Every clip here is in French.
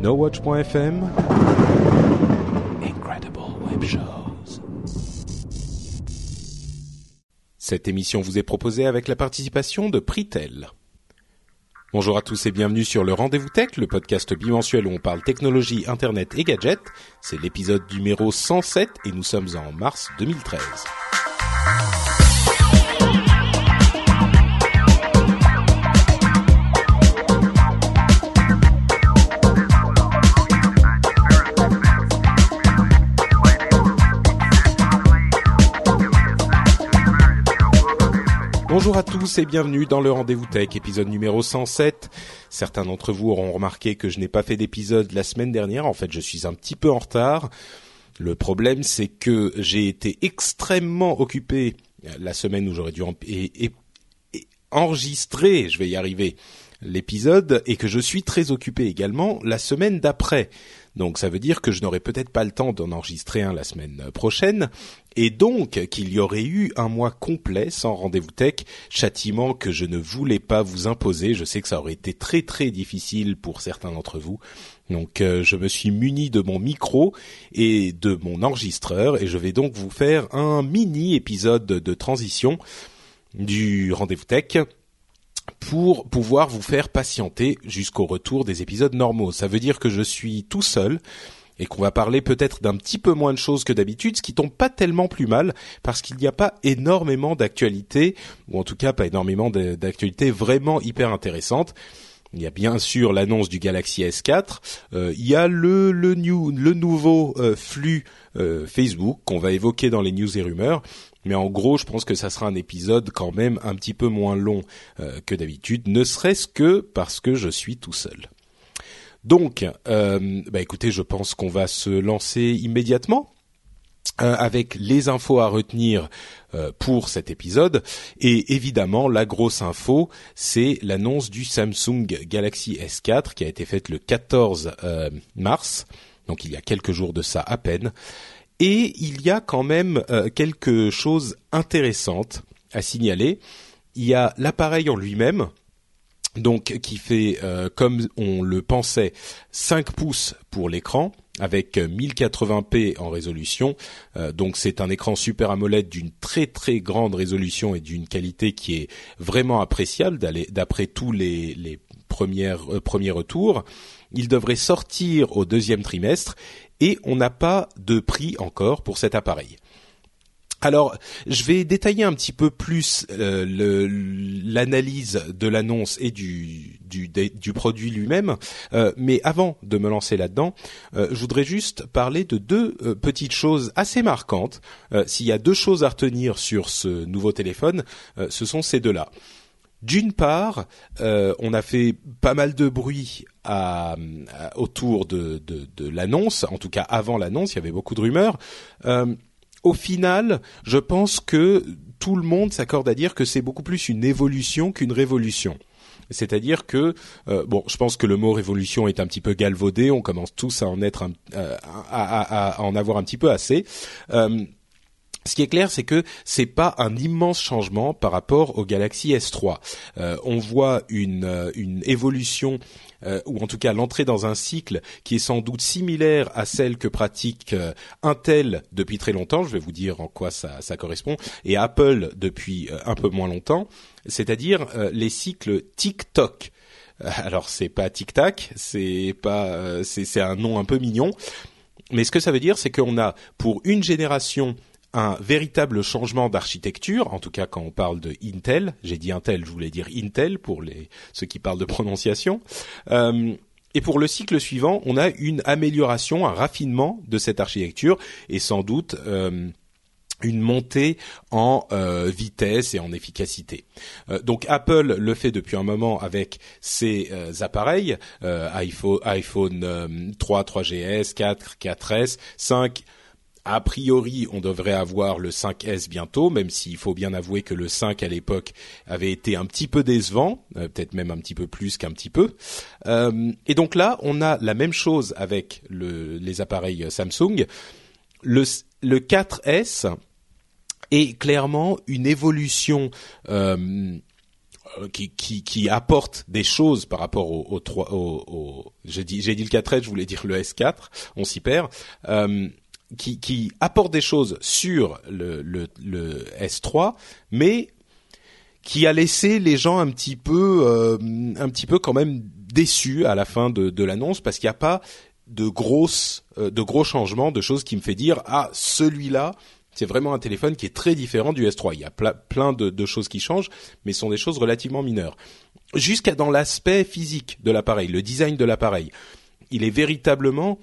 NoWatch.fm Incredible Web Shows. Cette émission vous est proposée avec la participation de Pritel. Bonjour à tous et bienvenue sur le Rendez-vous Tech, le podcast bimensuel où on parle technologie, internet et gadgets. C'est l'épisode numéro 107 et nous sommes en mars 2013. Bonjour à tous et bienvenue dans le Rendez-vous Tech, épisode numéro 107. Certains d'entre vous auront remarqué que je n'ai pas fait d'épisode la semaine dernière. En fait, je suis un petit peu en retard. Le problème, c'est que j'ai été extrêmement occupé la semaine où j'aurais dû enregistrer, je vais y arriver, l'épisode et que je suis très occupé également la semaine d'après. Donc ça veut dire que je n'aurai peut-être pas le temps d'en enregistrer un la semaine prochaine et donc qu'il y aurait eu un mois complet sans rendez-vous tech, châtiment que je ne voulais pas vous imposer. Je sais que ça aurait été très très difficile pour certains d'entre vous. Donc euh, je me suis muni de mon micro et de mon enregistreur et je vais donc vous faire un mini épisode de transition du rendez-vous tech pour pouvoir vous faire patienter jusqu'au retour des épisodes normaux. Ça veut dire que je suis tout seul et qu'on va parler peut-être d'un petit peu moins de choses que d'habitude, ce qui tombe pas tellement plus mal parce qu'il n'y a pas énormément d'actualités ou en tout cas pas énormément d'actualités vraiment hyper intéressantes. Il y a bien sûr l'annonce du Galaxy S4. Euh, il y a le le nouveau euh, flux euh, Facebook qu'on va évoquer dans les news et rumeurs. Mais en gros, je pense que ça sera un épisode quand même un petit peu moins long euh, que d'habitude, ne serait-ce que parce que je suis tout seul. Donc, euh, bah écoutez, je pense qu'on va se lancer immédiatement euh, avec les infos à retenir pour cet épisode. Et évidemment, la grosse info, c'est l'annonce du Samsung Galaxy S4 qui a été faite le 14 euh, mars, donc il y a quelques jours de ça à peine. Et il y a quand même euh, quelque chose intéressante à signaler. Il y a l'appareil en lui-même, donc qui fait euh, comme on le pensait 5 pouces pour l'écran avec euh, 1080p en résolution. Euh, donc c'est un écran Super AMOLED d'une très très grande résolution et d'une qualité qui est vraiment appréciable d'après tous les, les premiers retours. Il devrait sortir au deuxième trimestre et on n'a pas de prix encore pour cet appareil. Alors, je vais détailler un petit peu plus euh, l'analyse de l'annonce et du, produit lui-même, Euh, mais avant de me lancer là-dedans, euh, je voudrais juste parler de deux petites choses assez marquantes. S'il y a deux choses à retenir sur ce nouveau téléphone, ce sont ces deux-là. D'une part, on a fait pas mal de bruit à- à- autour de, de, de l'annonce, en tout cas avant l'annonce, il y avait beaucoup de rumeurs. Euh, au final, je pense que tout le monde s'accorde à dire que c'est beaucoup plus une évolution qu'une révolution. C'est-à-dire que euh, bon, je pense que le mot révolution est un petit peu galvaudé. On commence tous à en être, euh, à, à- à en avoir un petit peu assez. Euh, ce qui est clair, c'est que c'est pas un immense changement par rapport au Galaxy S3. Euh, on voit une, euh, une évolution, euh, ou en tout cas l'entrée dans un cycle qui est sans doute similaire à celle que pratique euh, Intel depuis très longtemps. Je vais vous dire en quoi ça, ça correspond, et Apple depuis euh, un peu moins longtemps, c'est-à-dire euh, les cycles TikTok. Euh, Alors c'est pas Tic Tac, c'est pas, c'est c'est un nom un peu mignon, mais ce que ça veut dire, c'est qu'on a pour une génération un véritable changement d'architecture, en tout cas quand on parle de Intel, j'ai dit Intel, je voulais dire Intel pour les ceux qui parlent de prononciation. Euh, et pour le cycle suivant, on a une amélioration, un raffinement de cette architecture, et sans doute euh, une montée en euh, vitesse et en efficacité. Donc Apple le fait depuis un moment avec ses appareils iPhone 3, 3GS, 4, 4S, 5. A priori, on devrait avoir le 5S bientôt, même s'il faut bien avouer que le 5 à l'époque avait été un petit peu décevant, peut-être même un petit peu plus qu'un petit peu. et donc là, on a la même chose avec le, les appareils Samsung. Le, le 4S est clairement une évolution euh, qui, apporte des choses par rapport au, au 3 au, au j'ai dit j'ai dit le 4S je voulais dire le S4 on s'y perd euh, qui, apporte des choses sur le, le, le S3 mais qui a laissé les gens un petit peu euh, un petit peu quand même déçus à la fin de, de l'annonce parce qu'il n'y a pas de grosses euh, de gros changements de choses qui me fait dire ah celui-là c'est vraiment un téléphone qui est très différent du S3. Il y a plein de, choses qui changent, mais ce sont des choses relativement mineures. Jusqu'à dans l'aspect physique de l'appareil, le design de l'appareil, il est véritablement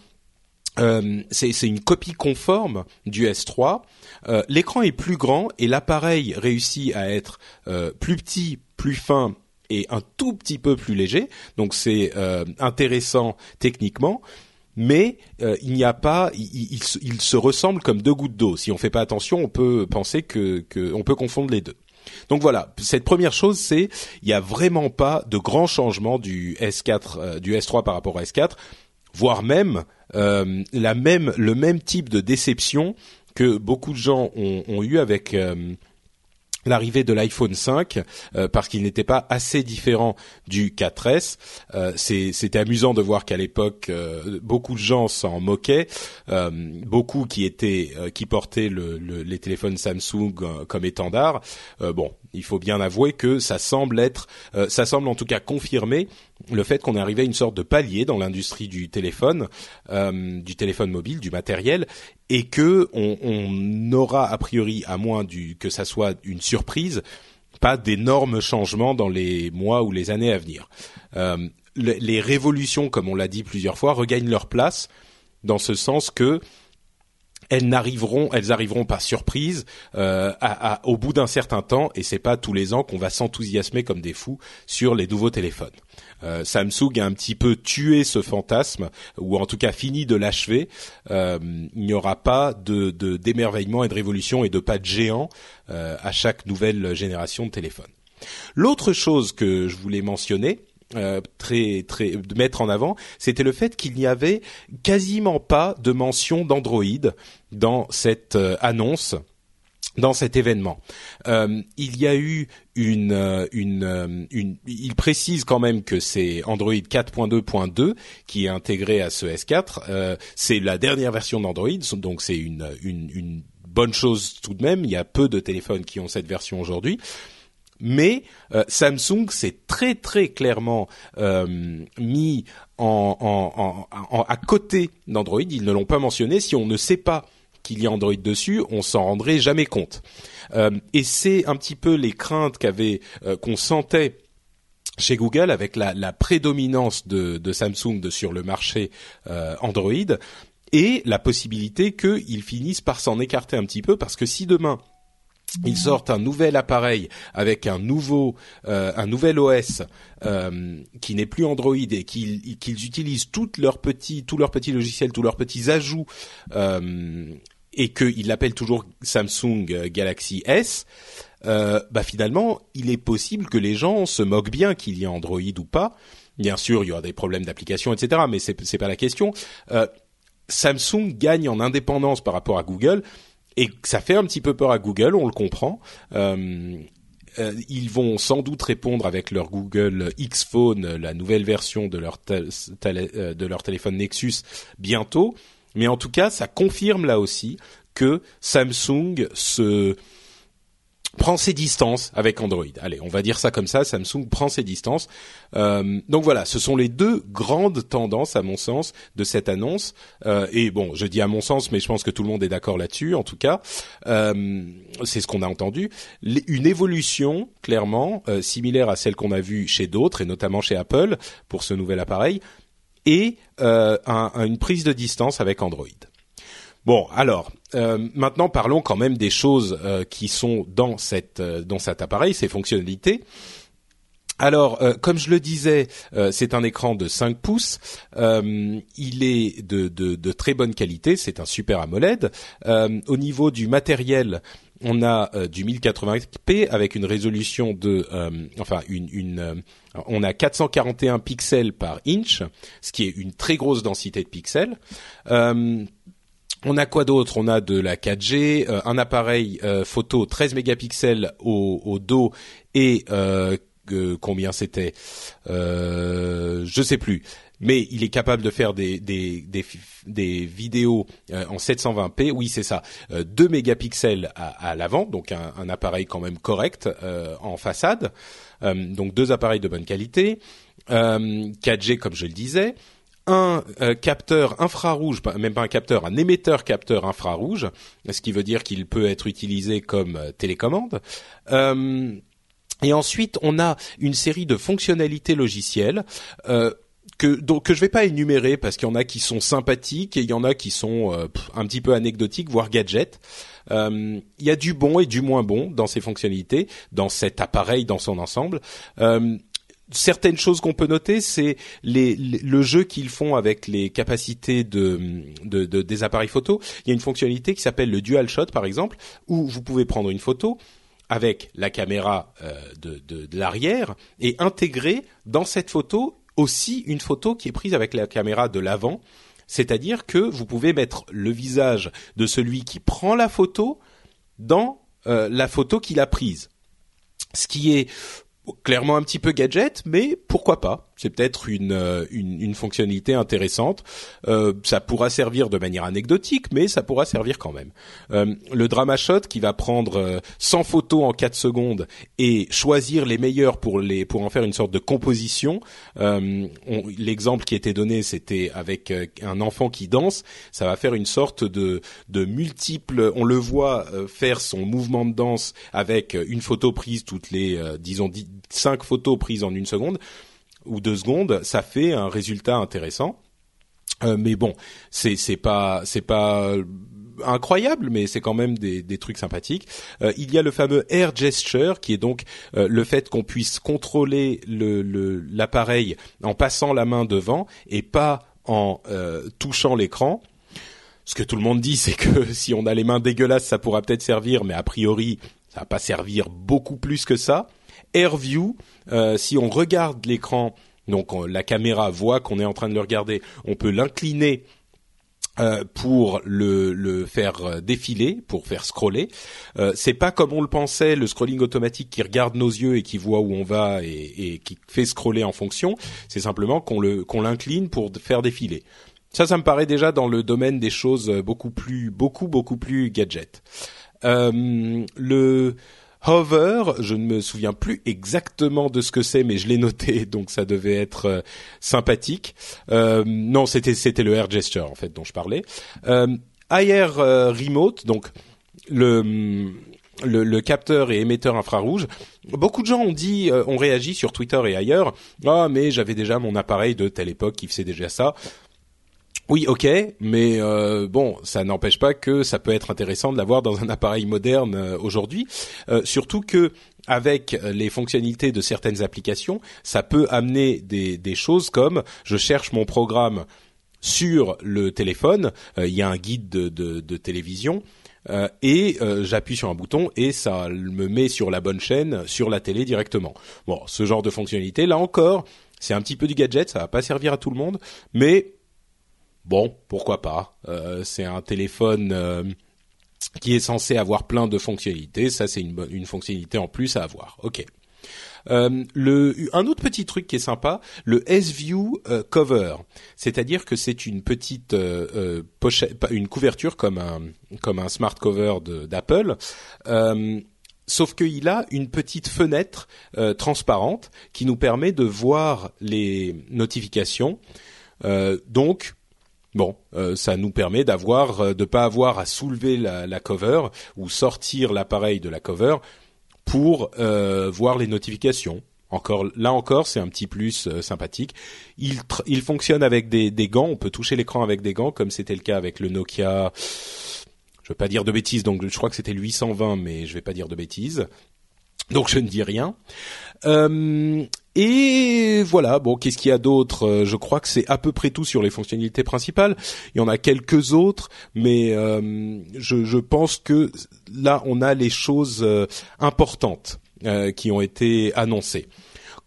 euh, c'est une copie conforme du S3. Euh, l'écran est plus grand et l'appareil réussit à être euh, plus petit, plus fin et un tout petit peu plus léger. Donc c'est intéressant techniquement mais euh, il n'y a pas, ils il, se ressemblent comme deux gouttes d'eau. Si on fait pas attention, on peut penser que, que on peut confondre les deux. Donc voilà, cette première chose, c'est il n'y a vraiment pas de grand changement du S4, euh, du S3 par rapport au S4, voire même euh, la même le même type de déception que beaucoup de gens ont, ont eu avec l'arrivée de l'iPhone 5 euh, parce qu'il n'était pas assez différent du 4S. Euh, c'était amusant de voir qu'à l'époque euh, beaucoup de gens s'en moquaient, beaucoup qui étaient qui portaient le, les téléphones Samsung comme étendard. bon, il faut bien avouer que ça semble être, ça semble en tout cas confirmer le fait qu'on est arrivé à une sorte de palier dans l'industrie du téléphone, euh, du téléphone mobile, du matériel, et que on, aura a priori, à moins du, que ça soit une surprise, pas d'énormes changements dans les mois ou les années à venir. Euh, les révolutions, comme on l'a dit plusieurs fois, regagnent leur place dans ce sens que elles n'arriveront, elles arriveront par surprise euh, au bout d'un certain temps, et c'est pas tous les ans qu'on va s'enthousiasmer comme des fous sur les nouveaux téléphones. Euh, Samsung a un petit peu tué ce fantasme, ou en tout cas fini de l'achever. Euh, il n'y aura pas de d'émerveillement et de révolution et de pas de géant à chaque nouvelle génération de téléphone. L'autre chose que je voulais mentionner, euh, très très de mettre en avant, c'était le fait qu'il n'y avait quasiment pas de mention d'Android dans cette euh, annonce dans cet événement. Euh, il y a eu une, euh, une, une, il précise quand même que c'est Android 4.2.2 qui est intégré à ce S4. c'est la dernière version d'Android, donc c'est une, une, une bonne chose tout de même. Il y a peu de téléphones qui ont cette version aujourd'hui mais euh, Samsung s'est très très clairement euh, mis à côté d'Android. Ils ne l'ont pas mentionné. Si on ne sait pas qu'il y a Android dessus, on s'en rendrait jamais compte. Euh, et c'est un petit peu les craintes qu'avait qu'on sentait chez Google avec la, prédominance de, Samsung sur le marché Android et la possibilité qu'ils finissent par s'en écarter un petit peu parce que si demain ils sortent un nouvel appareil avec un nouveau euh, un nouvel OS euh, qui n'est plus Android et qu'ils utilisent toutes leurs petits tous leurs petits logiciels, tous leurs petits ajouts euh, et qu'ils l'appellent toujours Samsung Galaxy S. bah finalement, il est possible que les gens se moquent bien qu'il y ait Android ou pas. Bien sûr, il y aura des problèmes d'application, etc. Mais c'est c'est pas la question. Samsung gagne en indépendance par rapport à Google et ça fait un petit peu peur à Google, on le comprend. Euh, euh, ils vont sans doute répondre avec leur Google X Phone, la nouvelle version de leur, euh, de leur téléphone Nexus bientôt. Mais en tout cas, ça confirme là aussi que Samsung se prend ses distances avec Android. Allez, on va dire ça comme ça, Samsung prend ses distances. Euh, donc voilà, ce sont les deux grandes tendances, à mon sens, de cette annonce. Euh, et bon, je dis à mon sens, mais je pense que tout le monde est d'accord là-dessus, en tout cas. Euh, c'est ce qu'on a entendu. Une évolution, clairement, similaire à celle qu'on a vue chez d'autres, et notamment chez Apple, pour ce nouvel appareil, et un, une prise de distance avec Android. Bon, alors maintenant parlons quand même des choses qui sont dans cette dans cet appareil, ces fonctionnalités. Alors, euh, comme je le disais, euh, c'est un écran de 5 pouces. Euh, il est de, de, de, très bonne qualité. C'est un super AMOLED. au niveau du matériel, on a du 1080p avec une résolution de, enfin une, une on a 441 pixels par inch, ce qui est une très grosse densité de pixels. On a quoi d'autre? On a de la 4G, un appareil photo 13 mégapixels au, dos et combien c'était, euh, je sais plus. Mais il est capable de faire des vidéos euh, en 720p. Oui, c'est ça. Euh, 2 mégapixels à, l'avant, donc un, un, appareil quand même correct euh, en façade. Euh, donc deux appareils de bonne qualité. 4G comme je le disais un capteur infrarouge, même pas un capteur, un émetteur capteur infrarouge, ce qui veut dire qu'il peut être utilisé comme télécommande. Euh, et ensuite, on a une série de fonctionnalités logicielles. Euh, que donc que je vais pas énumérer parce qu'il y en a qui sont sympathiques et il y en a qui sont euh, un petit peu anecdotiques voire gadgets. Euh, il y a du bon et du moins bon dans ces fonctionnalités, dans cet appareil dans son ensemble. Euh, certaines choses qu'on peut noter, c'est le jeu qu'ils font avec les capacités de, de, de, des appareils photo. Il y a une fonctionnalité qui s'appelle le dual shot par exemple, où vous pouvez prendre une photo avec la caméra euh, de l'arrière et intégrer dans cette photo aussi une photo qui est prise avec la caméra de l'avant. C'est-à-dire que vous pouvez mettre le visage de celui qui prend la photo dans euh, la photo qu'il a prise. Ce qui est clairement un petit peu gadget, mais pourquoi pas c'est peut-être une, euh, une, une, fonctionnalité intéressante. Euh, ça pourra servir de manière anecdotique, mais ça pourra servir quand même. Euh, le Dramashot qui va prendre 100 photos en 4 secondes et choisir les meilleures pour les pour en faire une sorte de composition. L'exemple qui était donné, c'était avec un enfant qui danse. Ça va faire une sorte de de multiples. On le voit faire son mouvement de danse avec une photo prise toutes les disons 5 photos prises en une seconde ou deux secondes, ça fait un résultat intéressant. Euh, mais bon, c'est c'est pas c'est pas incroyable, mais c'est quand même des, des trucs sympathiques. Euh, il y a le fameux air gesture, qui est donc euh, le fait qu'on puisse contrôler le l'appareil en passant la main devant et pas en euh, touchant l'écran. Ce que tout le monde dit, c'est que si on a les mains dégueulasses, ça pourra peut-être servir, mais a priori, ça va pas servir beaucoup plus que ça. AirView, euh, si on regarde l'écran, donc la caméra voit qu'on est en train de le regarder, on peut l'incliner euh, pour le, le, faire euh, défiler, pour faire scroller. Euh, c'est pas comme on le pensait, le scrolling automatique qui regarde nos yeux et qui voit où on va et, et qui fait scroller en fonction. C'est simplement qu'on le qu'on l'incline pour faire défiler. Ça, ça me paraît déjà dans le domaine des choses beaucoup plus, beaucoup, beaucoup plus gadget. Euh, le Hover, je ne me souviens plus exactement de ce que c'est, mais je l'ai noté, donc ça devait être euh, sympathique. Euh, non, c'était c'était le Air Gesture en fait dont je parlais. Euh, euh, Remote, donc le, le, le capteur et émetteur infrarouge. Beaucoup de gens ont dit, ont réagi sur Twitter et ailleurs. Ah, mais j'avais déjà mon appareil de telle époque qui faisait déjà ça. Oui, ok, mais euh, bon, ça n'empêche pas que ça peut être intéressant de l'avoir dans un appareil moderne euh, aujourd'hui, euh, surtout que avec les fonctionnalités de certaines applications, ça peut amener des, choses comme je cherche mon programme sur le téléphone, il y a un guide de, de, de télévision. et j'appuie sur un bouton et ça me met sur la bonne chaîne sur la télé directement. Bon, ce genre de fonctionnalité, là encore, c'est un petit peu du gadget, ça va pas servir à tout le monde, mais bon, pourquoi pas. Euh, c'est un téléphone euh, qui est censé avoir plein de fonctionnalités. Ça, c'est une, fonctionnalité en plus à avoir. Ok. Euh, un autre petit truc qui est sympa, le S-View Cover, c'est-à-dire que c'est une petite pochette, une couverture comme un comme un smart cover d'Apple. Sauf qu'il a une petite fenêtre transparente qui nous permet de voir les notifications. donc, Bon, euh, ça nous permet d'avoir, euh, de pas avoir à soulever la, cover ou sortir l'appareil de la cover pour euh, voir les notifications. encore là encore, c'est un petit plus sympathique. Il, il fonctionne avec des, des gants. On peut toucher l'écran avec des gants, comme c'était le cas avec le Nokia. Je veux pas dire de bêtises, donc je crois que c'était le 820, mais je vais pas dire de bêtises. Donc je ne dis rien. Euh, et voilà, bon, qu'est-ce qu'il y a d'autre? Euh, Je crois que c'est à peu près tout sur les fonctionnalités principales. Il y en a quelques autres, mais euh, je, je, pense que là, on a les choses euh, importantes qui ont été annoncées.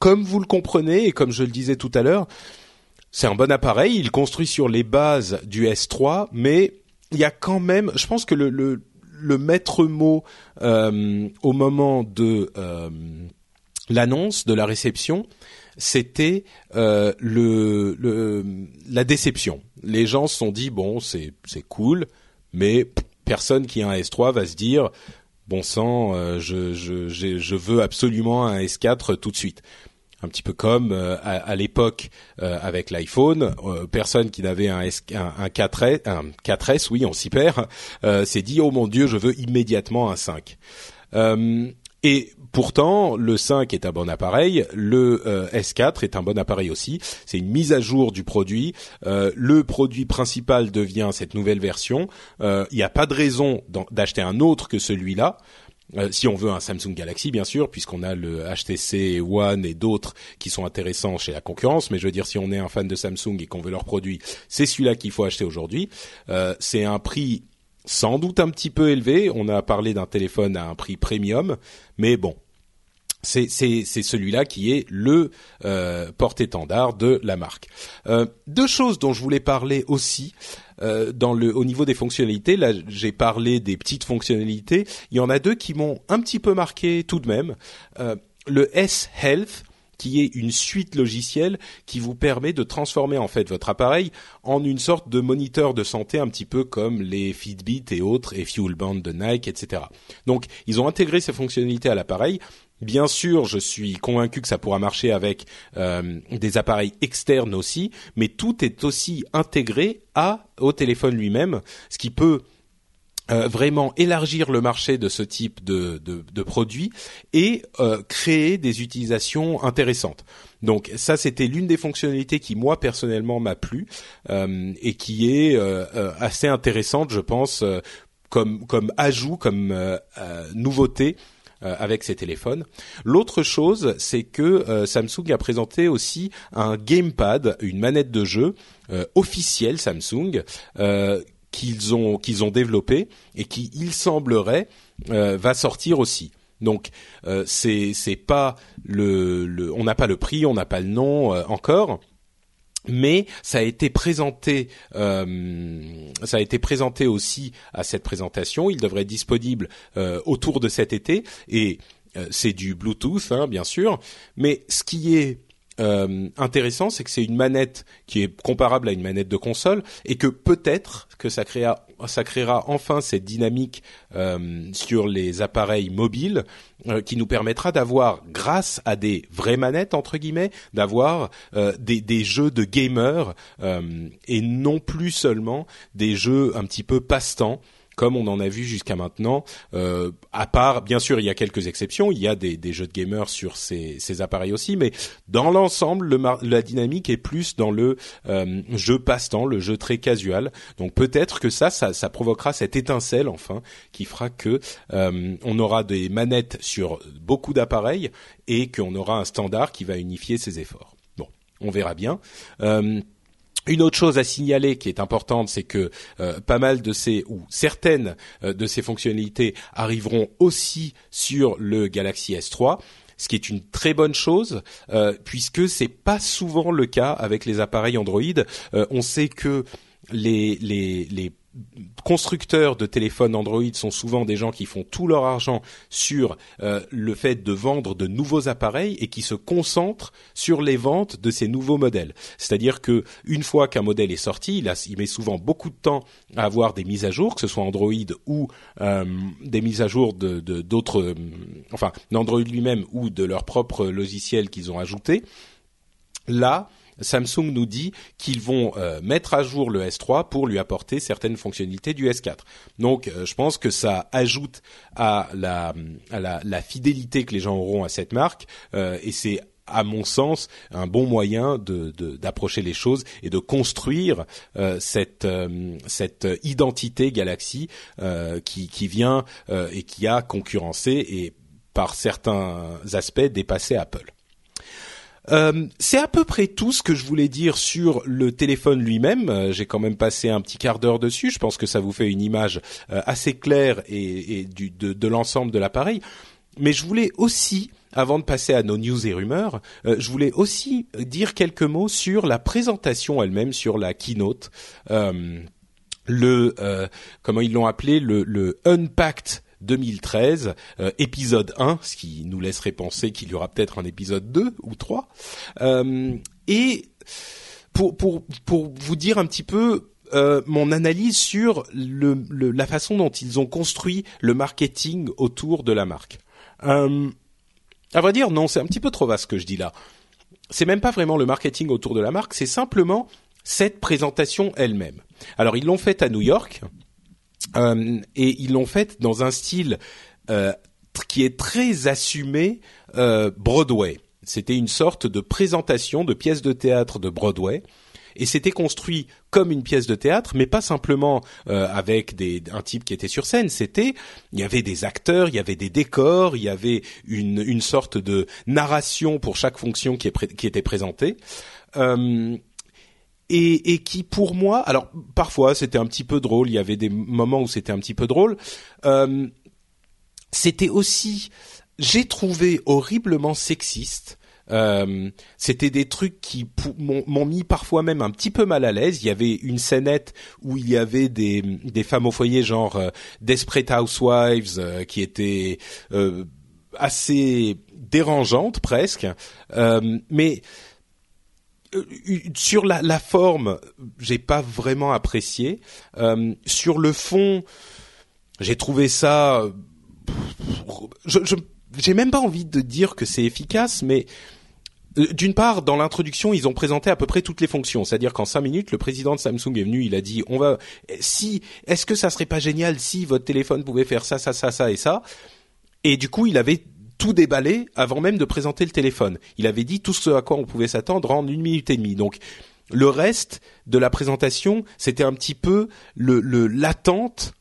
Comme vous le comprenez, et comme je le disais tout à l'heure, c'est un bon appareil, il construit sur les bases du S3, mais il y a quand même, je pense que le, le, le maître mot au moment de l'annonce de la réception, c'était euh, le, le, la déception. Les gens se sont dit bon c'est c'est cool, mais personne qui a un S3 va se dire bon sang euh, je, je je veux absolument un S4 tout de suite. Un petit peu comme euh, à, l'époque euh, avec l'iPhone, personne qui n'avait un, S, un, un 4S, un 4S, oui, on s'y perd, s'est dit oh mon dieu, je veux immédiatement un 5. Et pourtant, le 5 est un bon appareil, le euh, S4 est un bon appareil aussi. C'est une mise à jour du produit. Euh, le produit principal devient cette nouvelle version. Euh, il n'y a pas de raison d'acheter un autre que celui-là. si on veut un Samsung Galaxy, bien sûr, puisqu'on a le HTC One et d'autres qui sont intéressants chez la concurrence. Mais je veux dire, si on est un fan de Samsung et qu'on veut leur produit, c'est celui-là qu'il faut acheter aujourd'hui. c'est un prix sans doute un petit peu élevé. On a parlé d'un téléphone à un prix premium, mais bon, c'est celui-là qui est le euh, porte-étendard de la marque. Euh, deux choses dont je voulais parler aussi euh, dans le au niveau des fonctionnalités. Là, j'ai parlé des petites fonctionnalités. Il y en a deux qui m'ont un petit peu marqué tout de même. le S Health qui est une suite logicielle qui vous permet de transformer en fait votre appareil en une sorte de moniteur de santé un petit peu comme les Fitbit et autres et Fuelband de Nike, etc. Donc ils ont intégré ces fonctionnalités à l'appareil. Bien sûr, je suis convaincu que ça pourra marcher avec euh, des appareils externes aussi, mais tout est aussi intégré à au téléphone lui-même, ce qui peut euh, vraiment élargir le marché de ce type de, de, de produits et euh, créer des utilisations intéressantes. Donc ça, c'était l'une des fonctionnalités qui moi personnellement m'a plu euh, et qui est euh, assez intéressante, je pense, comme comme ajout, comme nouveauté. avec ces téléphones. L'autre chose, c'est que Samsung a présenté aussi un gamepad, une manette de jeu officielle Samsung qu'ils ont qu'ils ont développé et qui il semblerait euh, va sortir aussi. Donc euh, c'est c'est pas le, le on n'a pas le prix, on n'a pas le nom euh, encore. Mais ça a été présenté, ça a été présenté aussi à cette présentation. Il devrait être disponible autour de cet été et c'est du Bluetooth, hein, bien sûr. Mais ce qui est euh, intéressant, c'est que c'est une manette qui est comparable à une manette de console et que peut-être que ça créera, ça créera enfin cette dynamique euh, sur les appareils mobiles euh, qui nous permettra d'avoir, grâce à des vraies manettes entre guillemets, d'avoir des, des, jeux de gamers et non plus seulement des jeux un petit peu passe-temps comme on en a vu jusqu'à maintenant. Euh, à part, bien sûr, il y a quelques exceptions. Il y a des, jeux de gamers sur ces, appareils aussi, mais dans l'ensemble, la dynamique est plus dans le euh, jeu passe-temps, le jeu très casual. Donc peut-être que ça, ça, provoquera cette étincelle enfin qui fera que euh, on aura des manettes sur beaucoup d'appareils et qu'on aura un standard qui va unifier ces efforts. Bon, on verra bien. Une autre chose à signaler qui est importante, c'est que euh, pas mal de ces ou certaines euh, de ces fonctionnalités arriveront aussi sur le Galaxy S3 ce qui est une très bonne chose euh, puisque c'est pas souvent le cas avec les appareils Android. on sait que les, les, les constructeurs de téléphones Android sont souvent des gens qui font tout leur argent sur euh, le fait de vendre de nouveaux appareils et qui se concentrent sur les ventes de ces nouveaux modèles. C'est-à-dire que une fois qu'un modèle est sorti, il, met souvent beaucoup de temps à avoir des mises à jour, que ce soit Android ou euh, des mises à jour de d'autres, euh, enfin d'Android lui-même ou de leur propre logiciel qu'ils ont ajouté. Là, Samsung nous dit qu'ils vont euh, mettre à jour le S3 pour lui apporter certaines fonctionnalités du S4. Donc euh, je pense que ça ajoute à la, à la, la, fidélité que les gens auront à cette marque euh, et c'est à mon sens, un bon moyen de d'approcher les choses et de construire euh, cette euh, cette identité Galaxy euh, qui qui vient et qui a concurrencé et par certains aspects dépassé Apple. C'est à peu près tout ce que je voulais dire sur le téléphone lui-même. J'ai quand même passé un petit quart d'heure dessus. Je pense que ça vous fait une image assez claire et, de, l'ensemble de l'appareil. Mais je voulais aussi avant de passer à nos news et rumeurs, euh, je voulais aussi dire quelques mots sur la présentation elle-même, sur la keynote. Euh, le euh, comment ils l'ont appelé le, le Unpacked 2013, épisode 1, ce qui nous laisserait penser qu'il y aura peut-être un épisode 2 ou 3. et pour, pour, pour vous dire un petit peu mon analyse sur le, la façon dont ils ont construit le marketing autour de la marque. Euh, à vrai dire, non, c'est un petit peu trop vaste ce que je dis là. C'est même pas vraiment le marketing autour de la marque, c'est simplement cette présentation elle-même. Alors ils l'ont faite à New York euh, et ils l'ont faite dans un style euh, qui est très assumé euh, Broadway. C'était une sorte de présentation de pièces de théâtre de Broadway et c'était construit comme une pièce de théâtre, mais pas simplement euh, avec des, un type qui était sur scène. C'était, il y avait des acteurs, il y avait des décors, il y avait une, une sorte de narration pour chaque fonction qui, est qui était présentée. Euh, et, et, qui pour moi, alors parfois c'était un petit peu drôle, il y avait des moments où c'était un petit peu drôle. Euh, c'était aussi, j'ai trouvé horriblement sexiste euh, c'était des trucs qui m'ont mis parfois même un petit peu mal à l'aise. Il y avait une scénette où il y avait des, des femmes au foyer genre euh, Desperate Housewives euh, qui étaient euh, assez dérangeantes presque, mais sur la, forme, j'ai pas vraiment apprécié. sur le fond, j'ai trouvé ça. Je, je j'ai même pas envie de dire que c'est efficace, mais euh, d'une part, dans l'introduction, ils ont présenté à peu près toutes les fonctions. C'est-à-dire qu'en cinq minutes, le président de Samsung est venu, il a dit, on va, si, est-ce que ça serait pas génial si votre téléphone pouvait faire ça, ça, ça, ça et ça? Et du coup, il avait tout déballé avant même de présenter le téléphone. Il avait dit tout ce à quoi on pouvait s'attendre en une minute et demie. Donc, le reste de la présentation, c'était un petit peu le l'attente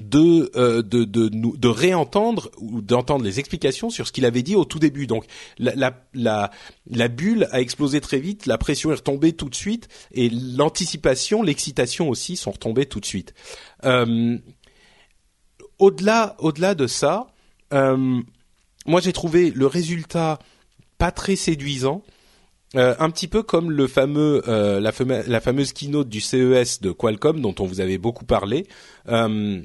de, euh, de, de, de, réentendre ou d'entendre les explications sur ce qu'il avait dit au tout début. Donc la, la, la, la, bulle a explosé très vite, la pression est retombée tout de suite et l'anticipation, l'excitation aussi sont retombées tout de suite. Euh, au-delà, au-delà de ça, euh, moi j'ai trouvé le résultat pas très séduisant. Euh, un petit peu comme le fameux, euh, la, fameuse keynote du CES de Qualcomm dont on vous avait beaucoup parlé. Euh,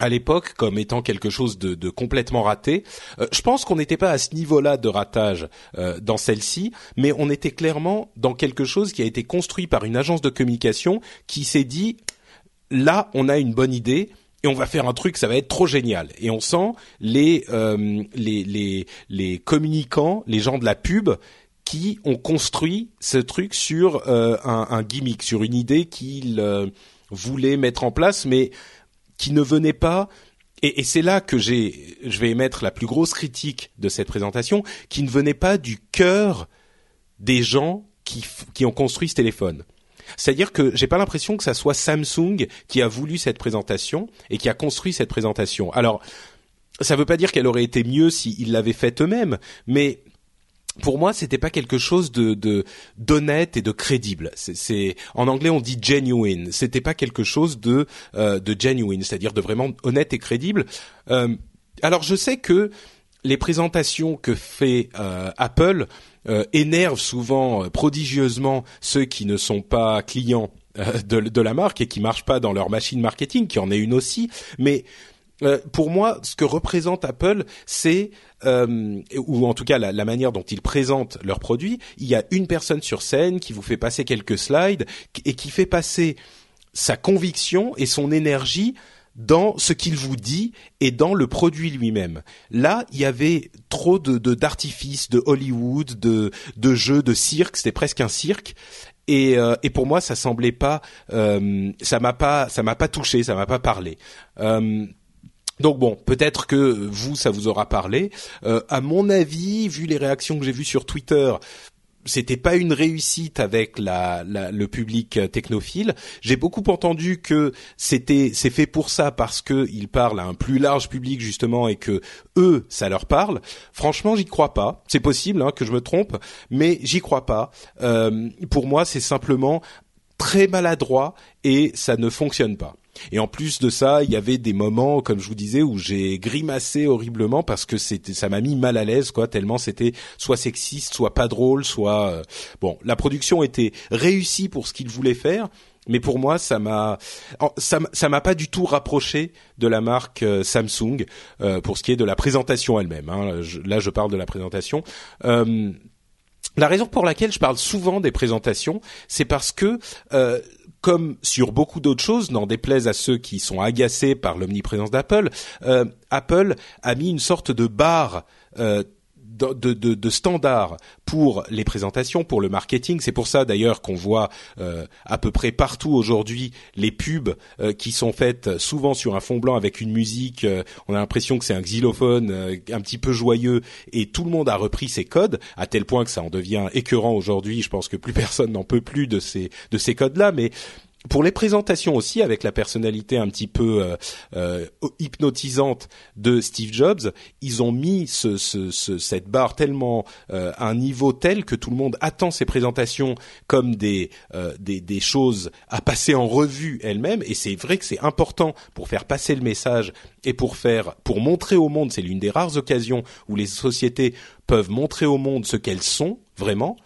à l'époque comme étant quelque chose de, de complètement raté. Je pense qu'on n'était pas à ce niveau-là de ratage dans celle-ci, mais on était clairement dans quelque chose qui a été construit par une agence de communication qui s'est dit là on a une bonne idée et on va faire un truc, ça va être trop génial. Et on sent les euh, les, les les communicants, les gens de la pub qui ont construit ce truc sur un, un, gimmick, sur une idée qu'ils voulaient mettre en place, mais qui ne venait pas et, et c'est là que j'ai, je vais émettre la plus grosse critique de cette présentation, qui ne venait pas du cœur des gens qui, qui ont construit ce téléphone. C'est-à-dire que j'ai pas l'impression que ça soit Samsung qui a voulu cette présentation et qui a construit cette présentation. Alors, ça veut pas dire qu'elle aurait été mieux s'ils l'avaient faite eux-mêmes, mais pour moi, c'était pas quelque chose de d'honnête et de crédible. C'est en anglais on dit genuine. C'était pas quelque chose de euh, de genuine, c'est-à-dire de vraiment honnête et crédible. Euh, alors je sais que les présentations que fait euh, Apple euh, énervent souvent prodigieusement ceux qui ne sont pas clients de, la marque et qui marchent pas dans leur machine marketing, qui en est une aussi, mais euh, pour moi, ce que représente Apple, c'est euh, ou en tout cas la, manière dont ils présentent leurs produits. Il y a une personne sur scène qui vous fait passer quelques slides et qui fait passer sa conviction et son énergie dans ce qu'il vous dit et dans le produit lui-même. Là, il y avait trop de d'artifices, de, Hollywood, de, de jeux, de cirque. C'était presque un cirque. Et, euh, et, pour moi, ça semblait pas, ça m'a pas, ça m'a pas touché, ça m'a pas parlé. Donc bon, peut-être que vous, ça vous aura parlé. Euh, à mon avis, vu les réactions que j'ai vues sur Twitter, c'était pas une réussite avec le public technophile. J'ai beaucoup entendu que c'était c'est fait pour ça parce que ils parlent à un plus large public justement et que eux ça leur parle. Franchement, j'y crois pas. C'est possible hein, que je me trompe, mais j'y crois pas. Euh, pour moi, c'est simplement très maladroit et ça ne fonctionne pas. Et en plus de ça, il y avait des moments, comme je vous disais, où j'ai grimacé horriblement parce que c'était, ça m'a mis mal à l'aise, quoi, tellement c'était soit sexiste, soit pas drôle, soit euh, bon. La production était réussie pour ce qu'il voulait faire, mais pour moi, ça m'a, ça, m'a pas du tout rapproché de la marque euh, Samsung euh, pour ce qui est de la présentation elle-même. Hein. là, je parle de la présentation. La raison pour laquelle je parle souvent des présentations, c'est parce que comme sur beaucoup d'autres choses, n'en déplaise à ceux qui sont agacés par l'omniprésence d'Apple, euh, Apple a mis une sorte de barre euh, de, de, de standards pour les présentations, pour le marketing. C'est pour ça d'ailleurs qu'on voit euh, à peu près partout aujourd'hui les pubs euh, qui sont faites souvent sur un fond blanc avec une musique. Euh, on a l'impression que c'est un xylophone un petit peu joyeux et tout le monde a repris ces codes à tel point que ça en devient écœurant aujourd'hui. Je pense que plus personne n'en peut plus de ces de ces codes-là, mais pour les présentations aussi, avec la personnalité un petit peu euh, euh, hypnotisante de Steve Jobs, ils ont mis ce, ce, cette barre tellement euh, à un niveau tel que tout le monde attend ces présentations comme des, des, des choses à passer en revue elles-mêmes. Et c'est vrai que c'est important pour faire passer le message et pour faire pour montrer au monde. C'est l'une des rares occasions où les sociétés peuvent montrer au monde ce qu'elles sont vraiment.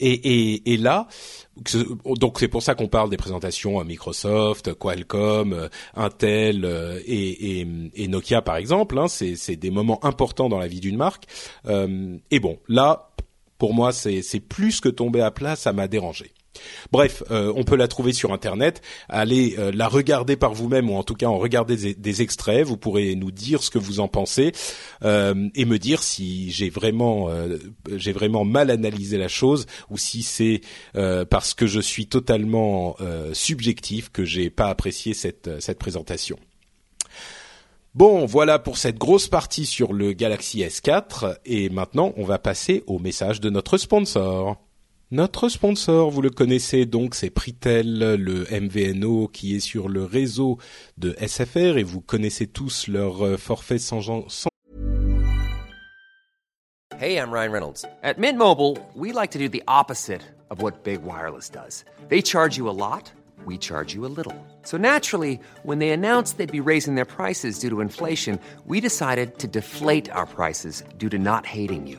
Et, et, et, là, donc c'est pour ça qu'on parle des présentations à Microsoft, Qualcomm, euh, Intel euh, et, Nokia par exemple. Hein, c'est des moments importants dans la vie d'une marque. Euh, et bon, là, pour moi, c'est plus que tomber à plat, ça m'a dérangé. Bref, euh, on peut la trouver sur Internet. Allez euh, la regarder par vous-même ou en tout cas en regarder des, extraits. Vous pourrez nous dire ce que vous en pensez euh, et me dire si j'ai vraiment j'ai vraiment mal analysé la chose ou si c'est parce que je suis totalement subjectif que j'ai pas apprécié cette cette présentation. Bon, voilà pour cette grosse partie sur le Galaxy S4 et maintenant on va passer au message de notre sponsor. Notre sponsor, vous le connaissez donc, c'est Pritel, le MVNO qui est sur le réseau de SFR et vous connaissez tous leur euh, forfait sans, sans... Hey, I'm Ryan Reynolds. At Mint Mobile, we like to do the opposite of what Big Wireless does. They charge you a lot, we charge you a little. So naturally, when they announced they'd be raising their prices due to inflation, we decided to deflate our prices due to not hating you.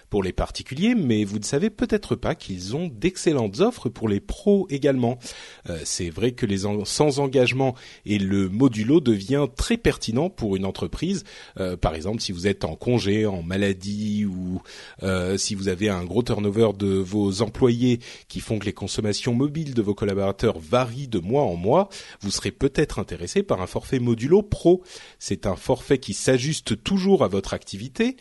pour les particuliers, mais vous ne savez peut-être pas qu'ils ont d'excellentes offres pour les pros également. Euh, c'est vrai que les sans engagement et le modulo devient très pertinent pour une entreprise. Euh, par exemple, si vous êtes en congé, en maladie ou euh, si vous avez un gros turnover de vos employés qui font que les consommations mobiles de vos collaborateurs varient de mois en mois, vous serez peut-être intéressé par un forfait modulo pro. C'est un forfait qui s'ajuste toujours à votre activité.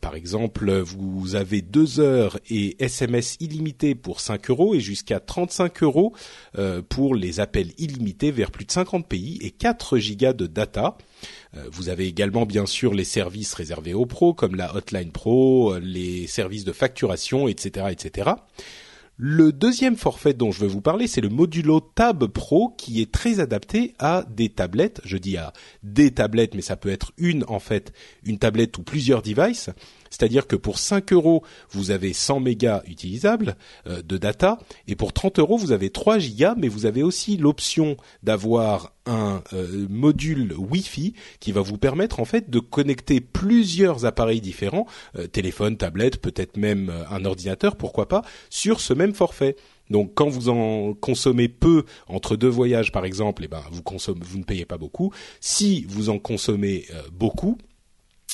par exemple, vous vous avez deux heures et SMS illimités pour 5 euros et jusqu'à 35 euros euh, pour les appels illimités vers plus de 50 pays et 4 gigas de data. Euh, vous avez également bien sûr les services réservés aux pros comme la Hotline Pro, euh, les services de facturation, etc., etc. Le deuxième forfait dont je veux vous parler, c'est le Modulo Tab Pro qui est très adapté à des tablettes. Je dis à des tablettes, mais ça peut être une en fait, une tablette ou plusieurs devices. C'est-à-dire que pour 5 euros, vous avez 100 mégas utilisables euh, de data, et pour 30 euros, vous avez 3 gigas, mais vous avez aussi l'option d'avoir un euh, module Wi-Fi qui va vous permettre en fait de connecter plusieurs appareils différents, euh, téléphone, tablette, peut-être même un ordinateur, pourquoi pas, sur ce même forfait. Donc quand vous en consommez peu entre deux voyages par exemple, eh ben vous consommez, vous ne payez pas beaucoup. Si vous en consommez beaucoup,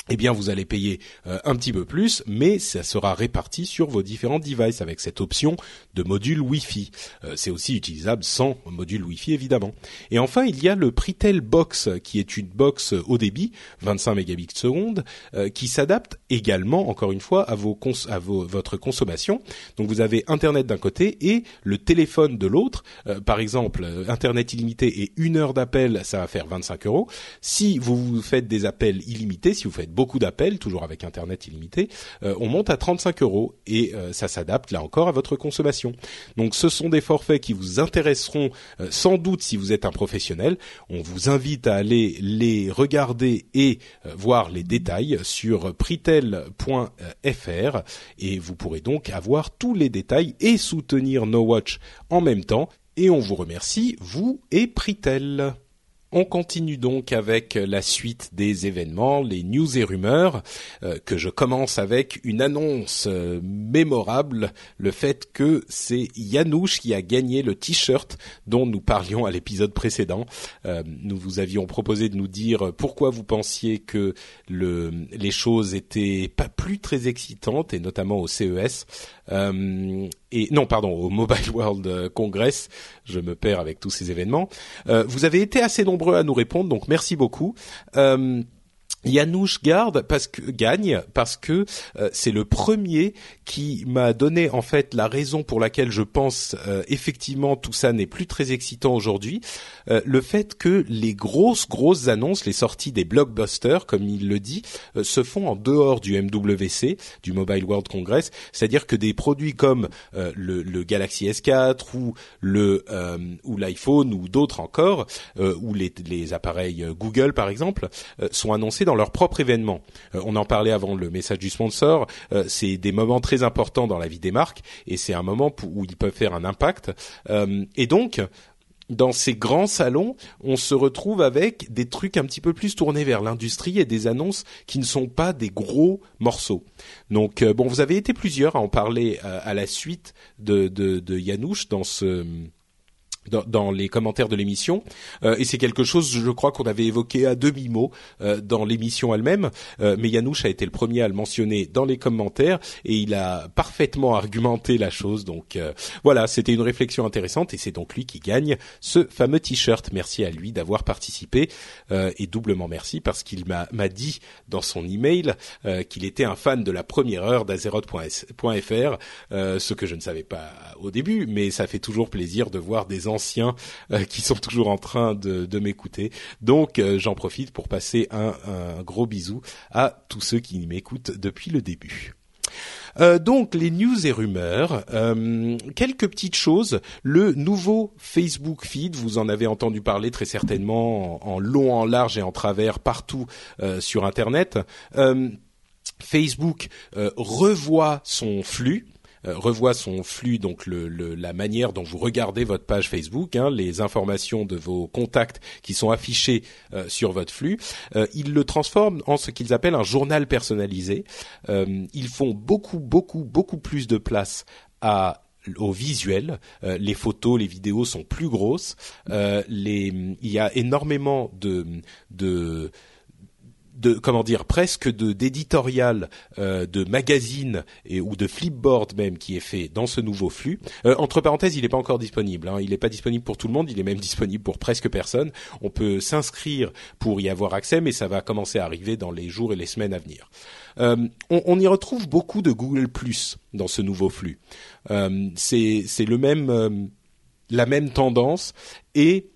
eh bien vous allez payer euh, un petit peu plus, mais ça sera réparti sur vos différents devices avec cette option de module Wi-Fi. Euh, c'est aussi utilisable sans module Wi-Fi évidemment. Et enfin il y a le Pritel Box qui est une box haut débit, 25 mégabits seconde, euh, qui s'adapte également encore une fois à votre consommation. Donc vous avez Internet d'un côté et le téléphone de l'autre. par exemple Internet illimité et une heure d'appel, ça va faire 25 euros. Si vous faites des appels illimités, si vous faites beaucoup d'appels, toujours avec Internet illimité, euh, on monte à 35 euros et euh, ça s'adapte là encore à votre consommation. Donc ce sont des forfaits qui vous intéresseront euh, sans doute si vous êtes un professionnel. On vous invite à aller les regarder et voir les détails sur pritel.fr et vous pourrez donc avoir tous les détails et soutenir No Watch en même temps. Et on vous remercie, vous et Pritel. On continue donc avec la suite des événements, les news et rumeurs, euh, que je commence avec une annonce euh, mémorable, le fait que c'est Yanouche qui a gagné le t-shirt dont nous parlions à l'épisode précédent. Euh, nous vous avions proposé de nous dire pourquoi vous pensiez que le, les choses étaient pas plus très excitantes, et notamment au CES. Euh, et non, pardon, au Mobile World Congress. Je me perds avec tous ces événements. Euh, vous avez été assez nombreux à nous répondre, donc merci beaucoup. Euh, Yanouche garde parce que gagne parce que euh, c'est le premier qui m'a donné en fait la raison pour laquelle je pense euh, effectivement tout ça n'est plus très excitant aujourd'hui. Euh, le fait que les grosses grosses annonces, les sorties des blockbusters comme il le dit, se font en dehors du MWC, du Mobile World Congress, c'est-à-dire que des produits comme le, le, Galaxy S4 ou le ou l'iPhone ou d'autres encore ou les, les appareils Google par exemple sont annoncés leur propre événement. Euh, on en parlait avant le message du sponsor. Euh, c'est des moments très importants dans la vie des marques et c'est un moment où ils peuvent faire un impact. Euh, et donc, dans ces grands salons, on se retrouve avec des trucs un petit peu plus tournés vers l'industrie et des annonces qui ne sont pas des gros morceaux. Donc bon, vous avez été plusieurs à en parler à la suite de, de, de Yanouche dans ce dans, dans, les commentaires de l'émission. Euh, et c'est quelque chose je crois qu'on avait évoqué à demi mot euh, dans l'émission elle-même. Euh, mais Yanouche a été le premier à le mentionner dans les commentaires et il a parfaitement argumenté la chose. Donc voilà c'était une réflexion intéressante et c'est donc lui qui gagne ce fameux t-shirt. Merci à lui d'avoir participé et doublement merci parce qu'il m'a m'a dit dans son email qu'il était un fan de la première heure d'Azeroth.fr ce que je ne savais pas au début mais ça fait toujours plaisir de voir des anciens euh, qui sont toujours en train de, m'écouter. Donc euh, j'en profite pour passer un, gros bisou à tous ceux qui m'écoutent depuis le début. Euh, donc les news et rumeurs, quelques petites choses. Le nouveau Facebook Feed, vous en avez entendu parler très certainement en, long, en large et en travers partout sur Internet. Facebook revoit son flux. Euh, revoit son flux, donc le, la manière dont vous regardez votre page Facebook, hein, les informations de vos contacts qui sont affichées euh, sur votre flux, euh, ils le transforment en ce qu'ils appellent un journal personnalisé. ils font beaucoup, beaucoup, beaucoup plus de place à au visuel, les photos, les vidéos sont plus grosses. il y a énormément de de comment dire presque de d'éditorial euh, de magazine et ou de flipboard même qui est fait dans ce nouveau flux. Euh, entre parenthèses, il n'est pas encore disponible. Hein. Il n'est pas disponible pour tout le monde. Il est même disponible pour presque personne. On peut s'inscrire pour y avoir accès, mais ça va commencer à arriver dans les jours et les semaines à venir. Euh, on, on, y retrouve beaucoup de Google Plus dans ce nouveau flux. Euh, c'est le même euh, la même tendance et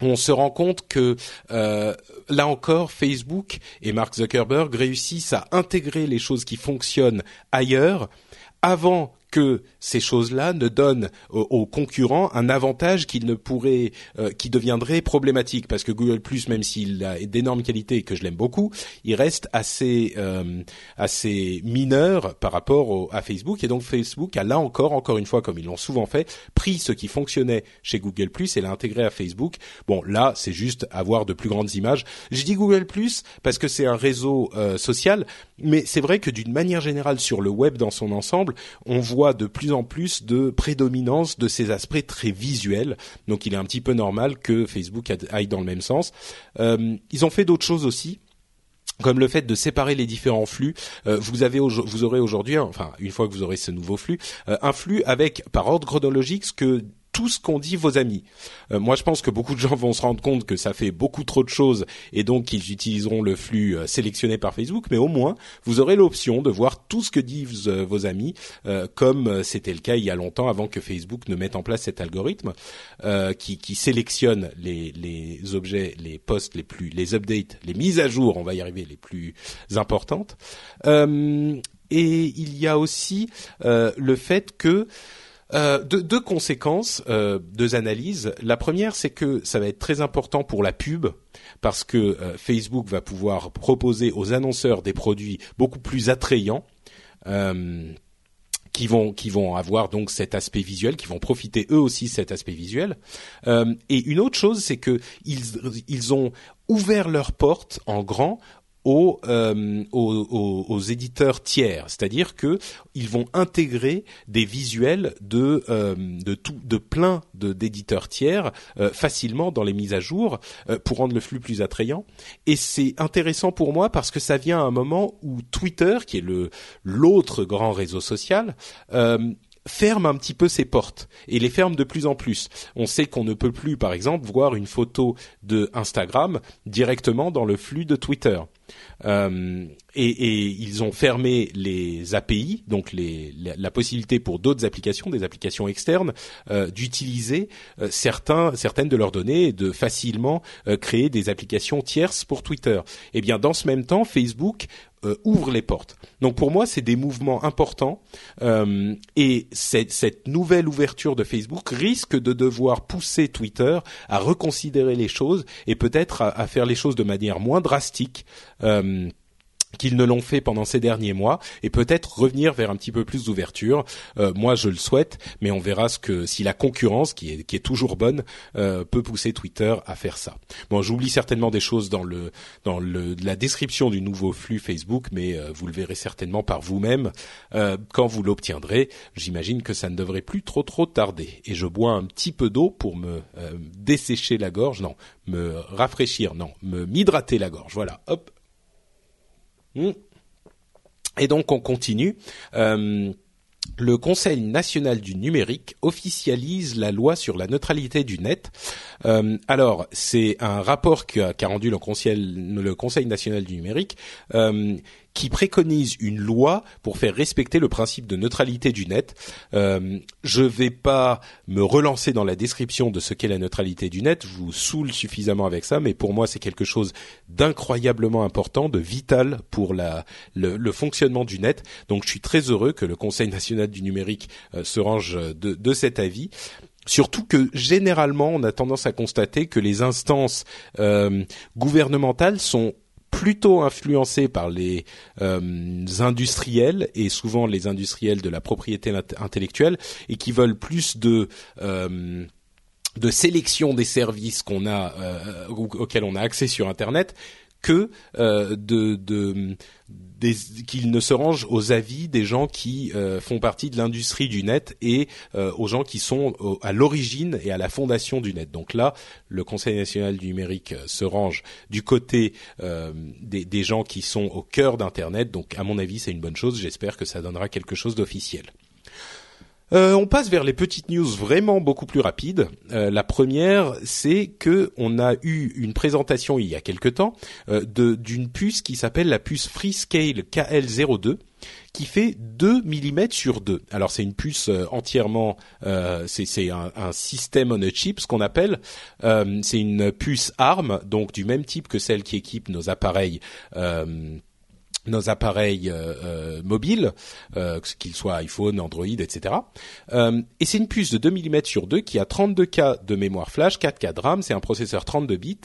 on se rend compte que euh, là encore, Facebook et Mark Zuckerberg réussissent à intégrer les choses qui fonctionnent ailleurs. Avant que ces choses-là ne donnent aux, concurrents un avantage qui ne pourrait, euh, qui deviendrait problématique parce que Google même s'il a d'énormes qualités et que je l'aime beaucoup, il reste assez euh, assez mineur par rapport à Facebook et donc Facebook a là encore, encore une fois, comme ils l'ont souvent fait, pris ce qui fonctionnait chez Google et l'a intégré à Facebook. Bon, là, c'est juste avoir de plus grandes images. Je dis Google parce que c'est un réseau euh, social, mais c'est vrai que d'une manière générale sur le web dans son ensemble, on voit de plus en plus de prédominance de ces aspects très visuels. Donc il est un petit peu normal que Facebook aille dans le même sens. Euh, ils ont fait d'autres choses aussi comme le fait de séparer les différents flux, euh, vous avez vous aurez aujourd'hui, enfin une fois que vous aurez ce nouveau flux, euh, un flux avec par ordre chronologique ce que tout ce qu'ont dit vos amis. Euh, moi, je pense que beaucoup de gens vont se rendre compte que ça fait beaucoup trop de choses et donc ils utiliseront le flux euh, sélectionné par Facebook. Mais au moins, vous aurez l'option de voir tout ce que disent euh, vos amis, comme c'était le cas il y a longtemps avant que Facebook ne mette en place cet algorithme qui, qui, sélectionne les, les objets, les posts les plus, les updates, les mises à jour, on va y arriver, les plus importantes. et il y a aussi le fait que euh, deux, conséquences, euh, deux analyses. La première, c'est que ça va être très important pour la pub parce que euh, Facebook va pouvoir proposer aux annonceurs des produits beaucoup plus attrayants. Qui vont qui vont avoir donc cet aspect visuel, qui vont profiter eux aussi de cet aspect visuel. et une autre chose, c'est que ils ils ont ouvert leurs portes en grand euh, aux, aux, éditeurs tiers, c'est-à-dire que ils vont intégrer des visuels de euh, de tout de plein d'éditeurs tiers euh, facilement dans les mises à jour pour rendre le flux plus attrayant. Et c'est intéressant pour moi parce que ça vient à un moment où Twitter, qui est le l'autre grand réseau social, ferme un petit peu ses portes et les ferme de plus en plus. On sait qu'on ne peut plus, par exemple, voir une photo de Instagram directement dans le flux de Twitter. Euh, et, et, ils ont fermé les API, donc les, la, possibilité pour d'autres applications, des applications externes, euh, d'utiliser euh, certaines de leurs données et de facilement euh, créer des applications tierces pour Twitter. Et eh bien, dans ce même temps, Facebook euh, ouvre les portes. Donc pour moi, c'est des mouvements importants euh, et cette, nouvelle ouverture de Facebook risque de devoir pousser Twitter à reconsidérer les choses et peut-être à, à faire les choses de manière moins drastique. Euh, qu'ils ne l'ont fait pendant ces derniers mois et peut-être revenir vers un petit peu plus d'ouverture. Euh, moi, je le souhaite, mais on verra ce que si la concurrence, qui est, toujours bonne, euh, peut pousser Twitter à faire ça. Bon, j'oublie certainement des choses dans le dans le la description du nouveau flux Facebook, mais euh, vous le verrez certainement par vous-même quand vous l'obtiendrez. J'imagine que ça ne devrait plus trop trop tarder. Et je bois un petit peu d'eau pour me dessécher la gorge, non, me rafraîchir, non, me m'hydrater la gorge. Voilà, hop. Et donc on continue. Euh, le Conseil national du numérique officialise la loi sur la neutralité du net. Euh, alors, c'est un rapport qu'a rendu le Conseil, le Conseil national du numérique euh, qui préconise une loi pour faire respecter le principe de neutralité du net. Euh, je vais pas me relancer dans la description de ce qu'est la neutralité du net, je vous saoule suffisamment avec ça, mais pour moi c'est quelque chose d'incroyablement important, de vital pour la, le, fonctionnement du net. Donc je suis très heureux que le Conseil national du numérique euh, se range de, de cet avis. Surtout que généralement, on a tendance à constater que les instances euh, gouvernementales sont plutôt influencé par les euh, industriels et souvent les industriels de la propriété intellectuelle et qui veulent plus de euh, de sélection des services qu'on a euh, auxquels on a accès sur internet que de, de qu'ils ne se rangent aux avis des gens qui euh, font partie de l'industrie du net et euh, aux gens qui sont à l'origine et à la fondation du net. Donc là, le Conseil national du numérique euh, se range du côté des, gens qui sont au cœur d'Internet. Donc à mon avis, c'est une bonne chose. J'espère que ça donnera quelque chose d'officiel. Euh, on passe vers les petites news vraiment beaucoup plus rapides. Euh, la première, c'est que on a eu une présentation il y a quelque temps euh, d'une puce qui s'appelle la puce Freescale KL02 qui fait 2 mm sur 2. Alors c'est une puce entièrement, c'est un, un, système on a chip, ce qu'on appelle. c'est une puce ARM, donc du même type que celle qui équipe nos appareils nos appareils euh, mobiles, qu'ils soient iPhone, Android, etc. et c'est une puce de 2 mm sur 2 qui a 32 K de mémoire flash, 4 K de RAM, c'est un processeur 32 bits.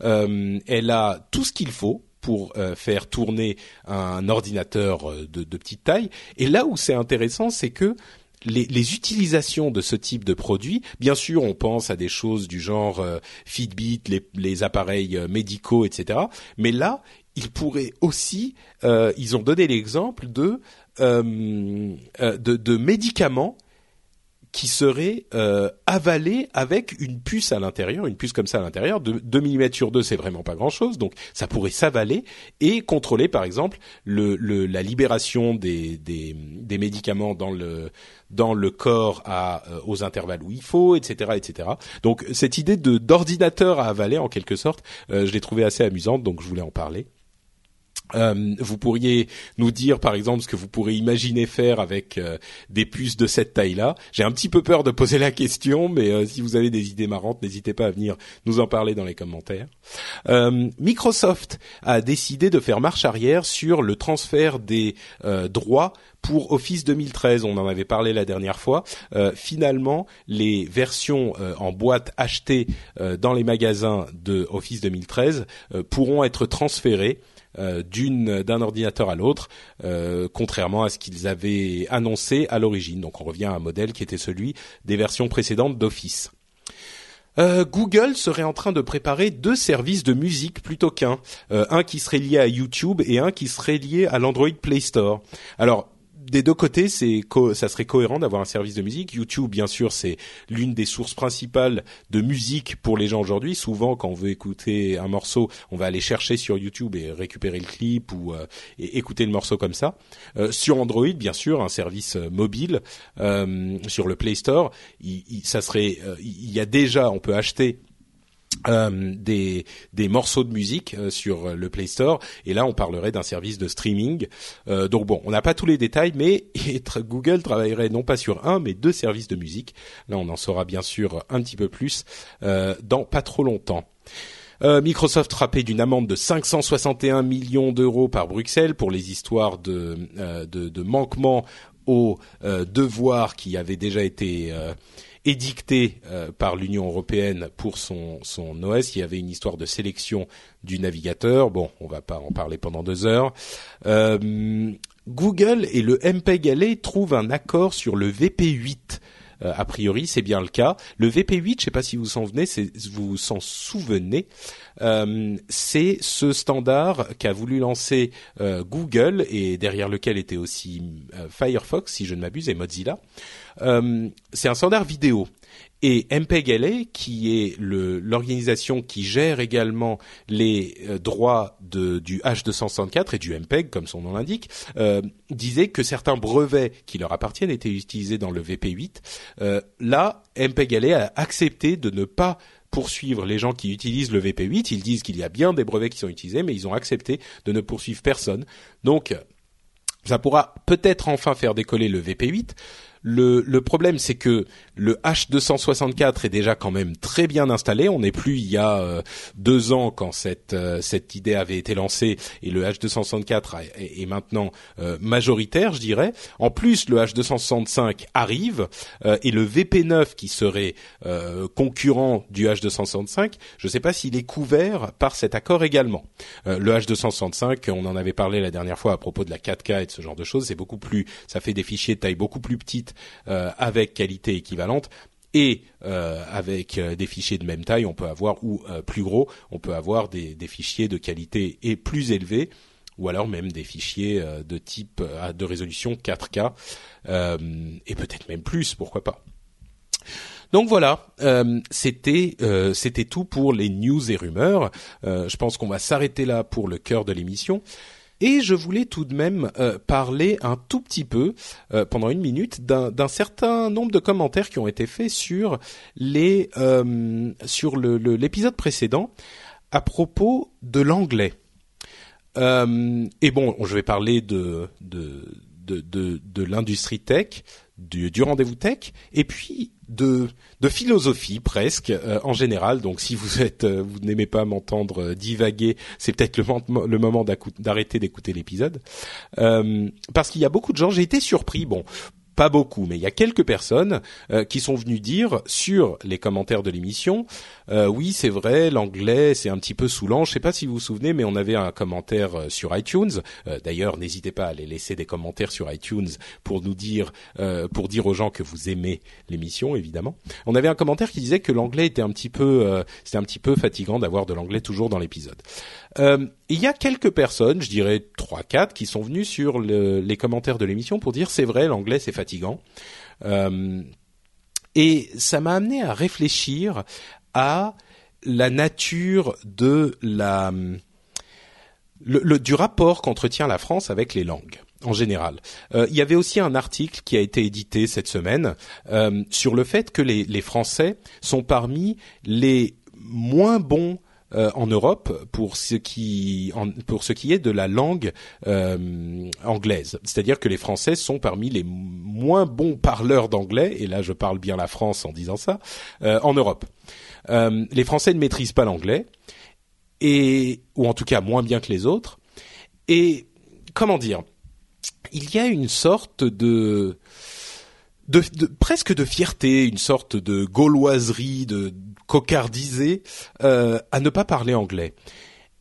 elle a tout ce qu'il faut pour faire tourner un ordinateur de, petite taille. Et là où c'est intéressant, c'est que les, utilisations de ce type de produit, bien sûr, on pense à des choses du genre euh, Fitbit, les, appareils euh, médicaux, etc. Mais là, ils pourraient aussi, euh, ils ont donné l'exemple de, de médicaments qui serait euh, avalé avec une puce à l'intérieur, une puce comme ça à l'intérieur, de 2 mm sur 2, c'est vraiment pas grand-chose, donc ça pourrait s'avaler et contrôler par exemple le, le, la libération des, des, médicaments dans le dans le corps à, euh, aux intervalles où il faut, etc., etc. Donc cette idée d'ordinateur à avaler en quelque sorte, euh, je l'ai trouvée assez amusante, donc je voulais en parler. Euh, vous pourriez nous dire par exemple ce que vous pourrez imaginer faire avec euh, des puces de cette taille-là. J'ai un petit peu peur de poser la question, mais euh, si vous avez des idées marrantes, n'hésitez pas à venir nous en parler dans les commentaires. Microsoft a décidé de faire marche arrière sur le transfert des droits pour Office 2013. On en avait parlé la dernière fois. finalement, les versions en boîte achetées dans les magasins de Office 2013 pourront être transférées d'une d'un ordinateur à l'autre, euh, contrairement à ce qu'ils avaient annoncé à l'origine. Donc on revient à un modèle qui était celui des versions précédentes d'Office. Euh, Google serait en train de préparer deux services de musique plutôt qu'un, un qui serait lié à YouTube et un qui serait lié à l'Android Play Store. Alors des deux côtés, c'est ça serait cohérent d'avoir un service de musique. YouTube, bien sûr, c'est l'une des sources principales de musique pour les gens aujourd'hui. Souvent, quand on veut écouter un morceau, on va aller chercher sur YouTube et récupérer le clip ou euh, écouter le morceau comme ça. Euh, sur Android, bien sûr, un service euh, mobile sur le Play Store, ça serait, il y a déjà, on peut acheter euh, des, des morceaux de musique euh, sur le Play Store. Et là on parlerait d'un service de streaming. Euh, donc bon on n'a pas tous les détails mais Google travaillerait non pas sur un mais deux services de musique. Là on en saura bien sûr un petit peu plus dans pas trop longtemps. Microsoft frappé d'une amende de 561 millions d'euros par Bruxelles pour les histoires de, de, de manquement aux devoirs qui avaient déjà été édicté euh, par l'Union européenne pour son, son OS. Il y avait une histoire de sélection du navigateur. Bon, on va pas en parler pendant deux heures. Euh, Google et le MPEG-LA trouvent un accord sur le VP8. Euh, a priori, c'est bien le cas. Le VP8, je ne sais pas si vous venez, vous s'en souvenez, c'est ce standard qu'a voulu lancer Google et derrière lequel était aussi Firefox, si je ne m'abuse, et Mozilla. Euh, c'est un standard vidéo. Et MPEG-LA, qui est l'organisation qui gère également les euh, droits du H264 et du MPEG, comme son nom l'indique, euh, disait que certains brevets qui leur appartiennent étaient utilisés dans le VP8. Euh, là, MPEG-LA a accepté de ne pas poursuivre les gens qui utilisent le VP8. Ils disent qu'il y a bien des brevets qui sont utilisés, mais ils ont accepté de ne poursuivre personne. Donc, ça pourra peut-être enfin faire décoller le VP8. Le, le problème, c'est que le H264 est déjà quand même très bien installé. On n'est plus il y a euh, deux ans quand cette euh, cette idée avait été lancée et le H264 est, maintenant euh, majoritaire, je dirais. En plus, le H265 arrive et le VP9 qui serait concurrent du H265, je ne sais pas s'il est couvert par cet accord également. le H265, on en avait parlé la dernière fois à propos de la 4K et de ce genre de choses, c'est beaucoup plus, ça fait des fichiers de taille beaucoup plus petite avec qualité équivalente et euh, avec euh, des fichiers de même taille, on peut avoir ou euh, plus gros, on peut avoir des, fichiers de qualité et plus élevés ou alors même des fichiers de type de résolution 4K et peut-être même plus, pourquoi pas. Donc voilà, c'était c'était tout pour les news et rumeurs. je pense qu'on va s'arrêter là pour le cœur de l'émission. Et je voulais tout de même euh, parler un tout petit peu, euh, pendant une minute, d'un certain nombre de commentaires qui ont été faits sur les euh, sur l'épisode précédent à propos de l'anglais. et bon, je vais parler de de, de, de l'industrie tech, du, du rendez-vous tech et puis de, de philosophie presque euh, en général. Donc si vous êtes, euh, vous n'aimez pas m'entendre euh, divaguer, c'est peut-être le, le, moment d'arrêter d'écouter l'épisode parce qu'il y a beaucoup de gens. J'ai été surpris. Bon, pas beaucoup, mais il y a quelques personnes euh, qui sont venues dire sur les commentaires de l'émission, euh, oui c'est vrai, l'anglais c'est un petit peu saoulant. Je sais pas si vous vous souvenez, mais on avait un commentaire euh, sur iTunes. D'ailleurs, n'hésitez pas à aller laisser des commentaires sur iTunes pour nous dire, pour dire aux gens que vous aimez l'émission, évidemment. On avait un commentaire qui disait que l'anglais était un petit peu, c'était un petit peu fatigant d'avoir de l'anglais toujours dans l'épisode. Euh, il y a quelques personnes, je dirais trois, quatre, qui sont venues sur le, les commentaires de l'émission pour dire c'est vrai, l'anglais c'est fatigant. Euh, et ça m'a amené à réfléchir à la nature de la du rapport qu'entretient la France avec les langues en général. Euh, il y avait aussi un article qui a été édité cette semaine sur le fait que les Français sont parmi les moins bons euh, en Europe pour ce qui est de la langue euh, anglaise. C'est-à-dire que les Français sont parmi les moins bons parleurs d'anglais, et là je parle bien la France en disant ça, euh, en Europe. les Français ne maîtrisent pas l'anglais ou en tout cas moins bien que les autres. Et comment dire, il y a une sorte de, de, presque de fierté, une sorte de gauloiserie, de cocardisé euh, à ne pas parler anglais.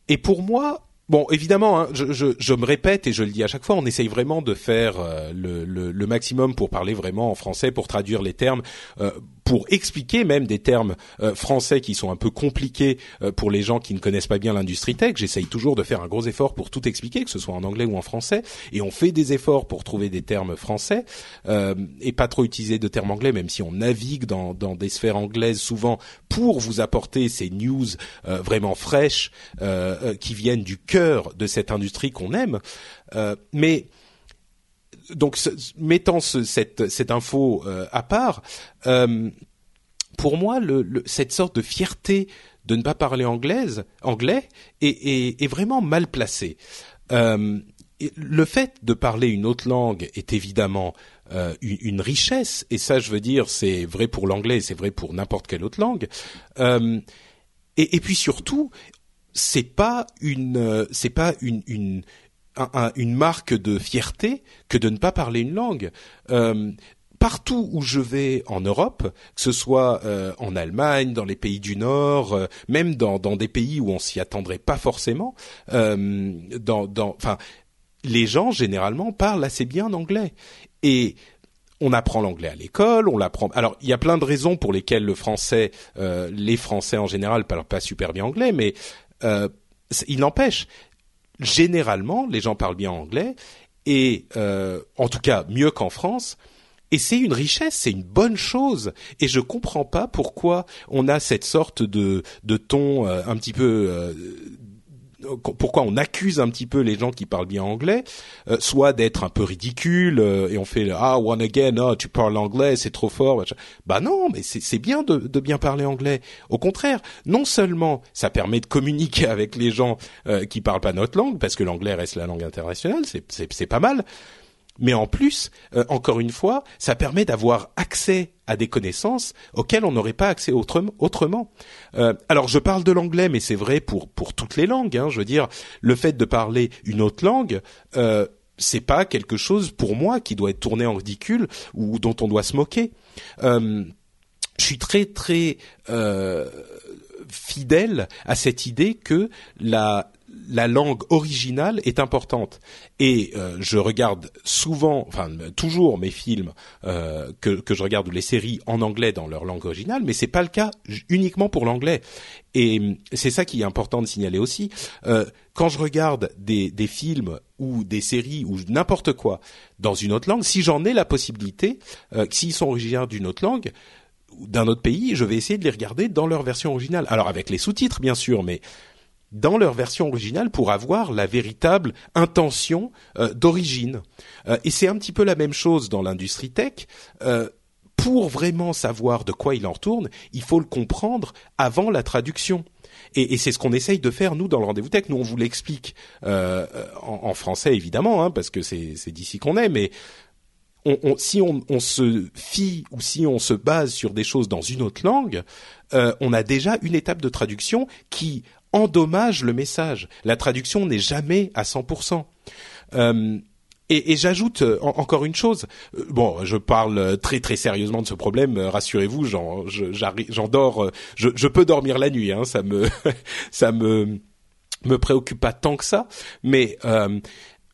Et pour moi, Bon, évidemment, hein, je, je, je, me répète et je le dis à chaque fois, on essaye vraiment de faire euh, le, le, le, maximum pour parler vraiment en français, pour traduire les termes, euh, pour expliquer même des termes euh, français qui sont un peu compliqués euh, pour les gens qui ne connaissent pas bien l'industrie tech. J'essaye toujours de faire un gros effort pour tout expliquer, que ce soit en anglais ou en français, et on fait des efforts pour trouver des termes français euh, et pas trop utiliser de termes anglais, même si on navigue dans, dans des sphères anglaises souvent pour vous apporter ces news vraiment fraîches qui viennent du cœur de cette industrie qu'on aime. mais donc mettant cette, cette info euh, à part, euh, pour moi, le, cette sorte de fierté de ne pas parler anglaise, anglais est, est, vraiment mal placée. Euh, le fait de parler une autre langue est évidemment euh, une, richesse, et ça, je veux dire, c'est vrai pour l'anglais, c'est vrai pour n'importe quelle autre langue. Euh, et, et, puis surtout, c'est pas une, c'est pas une, une une marque de fierté que de ne pas parler une langue. Euh, partout où je vais en Europe, que ce soit euh, en Allemagne, dans les pays du Nord, euh, même dans, des pays où on s'y attendrait pas forcément, les gens généralement parlent assez bien anglais et on apprend l'anglais à l'école, on l'apprend. Alors, il y a plein de raisons pour lesquelles le français, les Français en général, parlent pas super bien anglais, mais il n'empêche, généralement, les gens parlent bien anglais et euh, en tout cas mieux qu'en France. Et c'est une richesse, c'est une bonne chose. Et je comprends pas pourquoi on a cette sorte de, de ton euh, un petit peu euh, pourquoi on accuse un petit peu les gens qui parlent bien anglais, euh, soit d'être un peu ridicule euh, et on fait ah one again, oh, tu parles anglais, c'est trop fort. Bah non, mais c'est bien de, de, bien parler anglais. Au contraire, non seulement ça permet de communiquer avec les gens euh, qui parlent pas notre langue, parce que l'anglais reste la langue internationale, c'est pas mal mais en plus, euh, encore une fois, ça permet d'avoir accès à des connaissances auxquelles on n'aurait pas accès autrement. Euh, alors, je parle de l'anglais, mais c'est vrai pour pour toutes les langues. Hein, je veux dire, le fait de parler une autre langue. Euh, c'est pas quelque chose pour moi qui doit être tourné en ridicule ou dont on doit se moquer. Euh, je suis très très fidèle à cette idée que la la langue originale est importante. Et euh, je regarde souvent, enfin toujours mes films euh, que, que je regarde ou les séries en anglais dans leur langue originale, mais c'est pas le cas uniquement pour l'anglais. Et c'est ça qui est important de signaler aussi. Euh, quand je regarde des, des films ou des séries ou n'importe quoi dans une autre langue, si j'en ai la possibilité, s'ils sont originaires d'une autre langue, d'un autre pays, je vais essayer de les regarder dans leur version originale. Alors avec les sous-titres bien sûr, mais dans leur version originale pour avoir la véritable intention euh, d'origine. Euh, et c'est un petit peu la même chose dans l'industrie tech. Euh, pour vraiment savoir de quoi il en retourne, il faut le comprendre avant la traduction. Et, c'est ce qu'on essaye de faire nous dans le rendez-vous tech. Nous on vous l'explique en, français évidemment, hein, parce que c'est d'ici qu'on est, mais si on, se fie ou si on se base sur des choses dans une autre langue, on a déjà une étape de traduction qui endommage le message. La traduction n'est jamais à 100%. Euh, et, j'ajoute euh, encore une chose. Euh, bon, je parle très très sérieusement de ce problème. Rassurez-vous, j'en dors. Je, peux dormir la nuit. Hein, ça me ça me me préoccupe pas tant que ça. Mais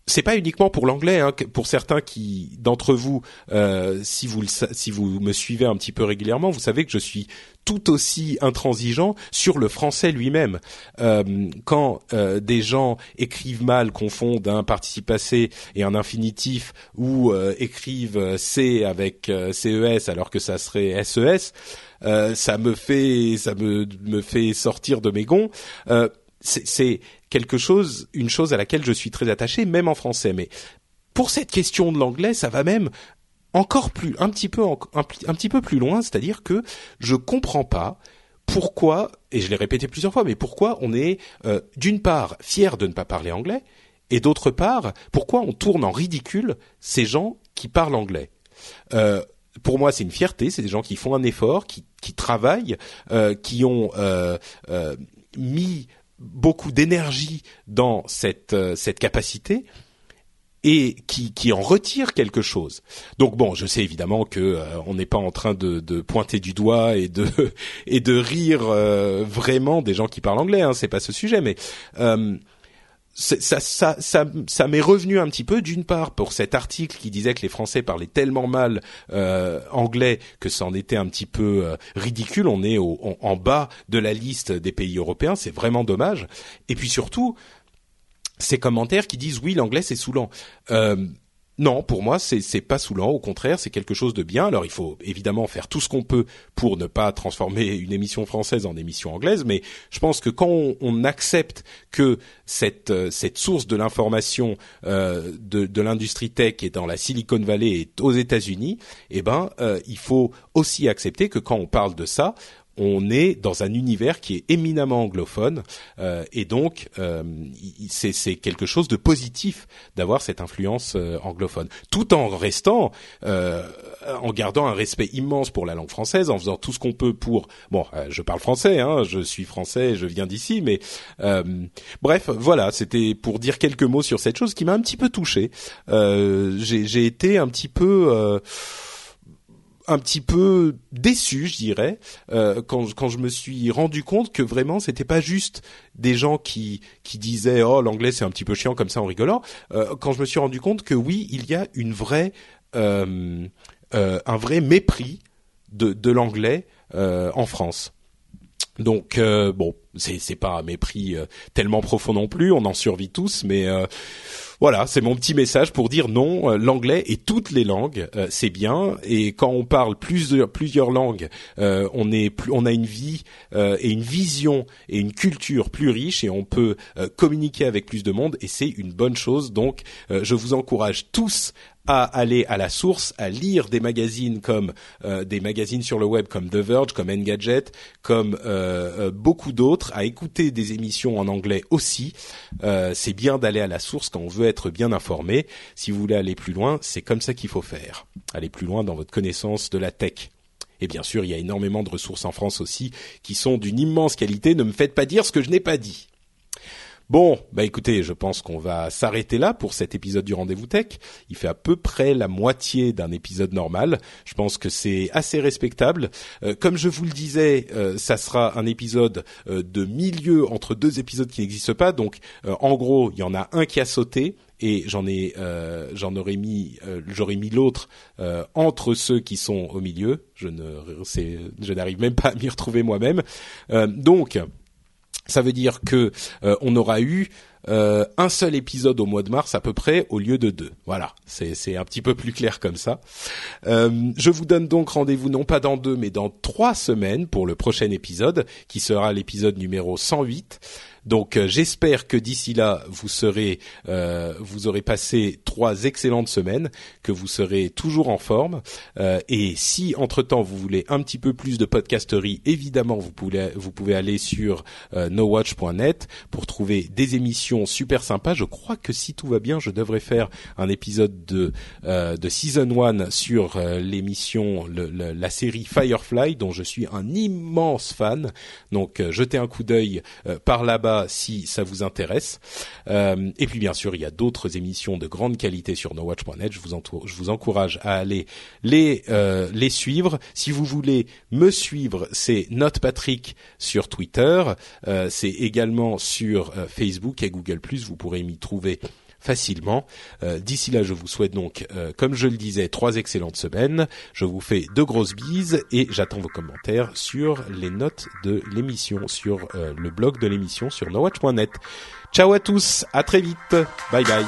c'est pas uniquement pour l'anglais. Hein, pour certains qui d'entre vous, euh, si vous si vous me suivez un petit peu régulièrement, vous savez que je suis tout aussi intransigeant sur le français lui-même. Euh, quand euh, des gens écrivent mal, confondent un participe passé et un infinitif, ou euh, écrivent C avec CES alors que ça serait SES, ça me fait ça me me fait sortir de mes gonds. C'est quelque chose, une chose à laquelle je suis très attaché, même en français. Mais pour cette question de l'anglais, ça va même encore plus, un petit peu, un, petit peu plus loin, c'est-à-dire que je comprends pas pourquoi, et je l'ai répété plusieurs fois, mais pourquoi on est euh, d'une part fier de ne pas parler anglais, et d'autre part, pourquoi on tourne en ridicule ces gens qui parlent anglais. Euh, pour moi, c'est une fierté. C'est des gens qui font un effort, qui, qui travaillent, euh, qui ont euh, euh, mis beaucoup d'énergie dans cette euh, cette capacité et qui, qui en retire quelque chose. Donc bon, je sais évidemment que euh, on n'est pas en train de, de, pointer du doigt et de et de rire euh, vraiment des gens qui parlent anglais. Hein, c'est pas ce sujet, mais ça, ça, ça, ça m'est revenu un petit peu d'une part pour cet article qui disait que les Français parlaient tellement mal euh, anglais que ça en était un petit peu euh, ridicule. On est au, en, bas de la liste des pays européens, c'est vraiment dommage. Et puis surtout ces commentaires qui disent oui l'anglais c'est saoulant. Euh, non, pour moi, c'est pas saoulant. Au contraire, c'est quelque chose de bien. Alors, il faut évidemment faire tout ce qu'on peut pour ne pas transformer une émission française en émission anglaise. Mais je pense que quand on, accepte que cette euh, cette source de l'information euh, de, de l'industrie tech est dans la Silicon Valley et aux États-Unis, eh ben, euh, il faut aussi accepter que quand on parle de ça, on est dans un univers qui est éminemment anglophone euh, et donc euh, c'est quelque chose de positif d'avoir cette influence euh, anglophone, tout en restant, en gardant un respect immense pour la langue française, en faisant tout ce qu'on peut pour. Bon, je parle français, hein, je suis français, je viens d'ici, mais bref, voilà, c'était pour dire quelques mots sur cette chose qui m'a un petit peu touché. J'ai été un petit peu un petit peu déçu, je dirais, euh, quand, quand je me suis rendu compte que vraiment c'était pas juste des gens qui qui disaient oh l'anglais c'est un petit peu chiant comme ça en rigolant. Euh, quand je me suis rendu compte que oui il y a une vraie euh, un vrai mépris de de l'anglais en France. Donc bon c'est c'est pas un mépris tellement profond non plus, on en survit tous, mais voilà, c'est mon petit message pour dire non, euh, l'anglais et toutes les langues, euh, c'est bien. Et quand on parle plusieurs plusieurs langues, euh, on est on a une vie et une vision et une culture plus riche et on peut communiquer avec plus de monde et c'est une bonne chose. Donc, je vous encourage tous à aller à la source, à lire des magazines comme euh, des magazines sur le web comme The Verge, comme Engadget, comme euh, euh, beaucoup d'autres, à écouter des émissions en anglais aussi. c'est bien d'aller à la source quand on veut être bien informé. Si vous voulez aller plus loin, c'est comme ça qu'il faut faire. Aller plus loin dans votre connaissance de la tech. Et bien sûr, il y a énormément de ressources en France aussi qui sont d'une immense qualité. Ne me faites pas dire ce que je n'ai pas dit. Bon, bah écoutez, je pense qu'on va s'arrêter là pour cet épisode du Rendez-vous Tech. Il fait à peu près la moitié d'un épisode normal. Je pense que c'est assez respectable. Euh, comme je vous le disais, euh, ça sera un épisode euh, de milieu entre deux épisodes qui n'existent pas. Donc, en gros, il y en a un qui a sauté et j'en ai, j'en aurais mis, j'aurais mis l'autre entre ceux qui sont au milieu. Je ne, je n'arrive même pas à m'y retrouver moi-même. donc ça veut dire que euh, on aura eu euh, un seul épisode au mois de mars à peu près au lieu de deux. Voilà, c'est un petit peu plus clair comme ça. Euh, je vous donne donc rendez-vous non pas dans deux mais dans trois semaines pour le prochain épisode qui sera l'épisode numéro 108. Donc j'espère que d'ici là vous serez, vous aurez passé trois excellentes semaines, que vous serez toujours en forme. et si entre temps vous voulez un petit peu plus de podcasterie, évidemment vous pouvez vous pouvez aller sur nowatch.net pour trouver des émissions super sympas. Je crois que si tout va bien, je devrais faire un épisode de de season 1 sur l'émission la série Firefly dont je suis un immense fan. Donc euh, jetez un coup d'œil euh, par là-bas si ça vous intéresse. Euh, et puis bien sûr, il y a d'autres émissions de grande qualité sur nowatch.net. Je vous, encourage à aller les les suivre. Si vous voulez me suivre, c'est Note Patrick sur Twitter. c'est également sur Facebook et Google+. Vous pourrez m'y trouver facilement. Euh, d'ici là, je vous souhaite donc, euh, comme je le disais, trois excellentes semaines. Je vous fais de grosses bises et j'attends vos commentaires sur les notes de l'émission, sur euh, le blog de l'émission sur nowatch.net. Ciao à tous, à très vite, bye bye.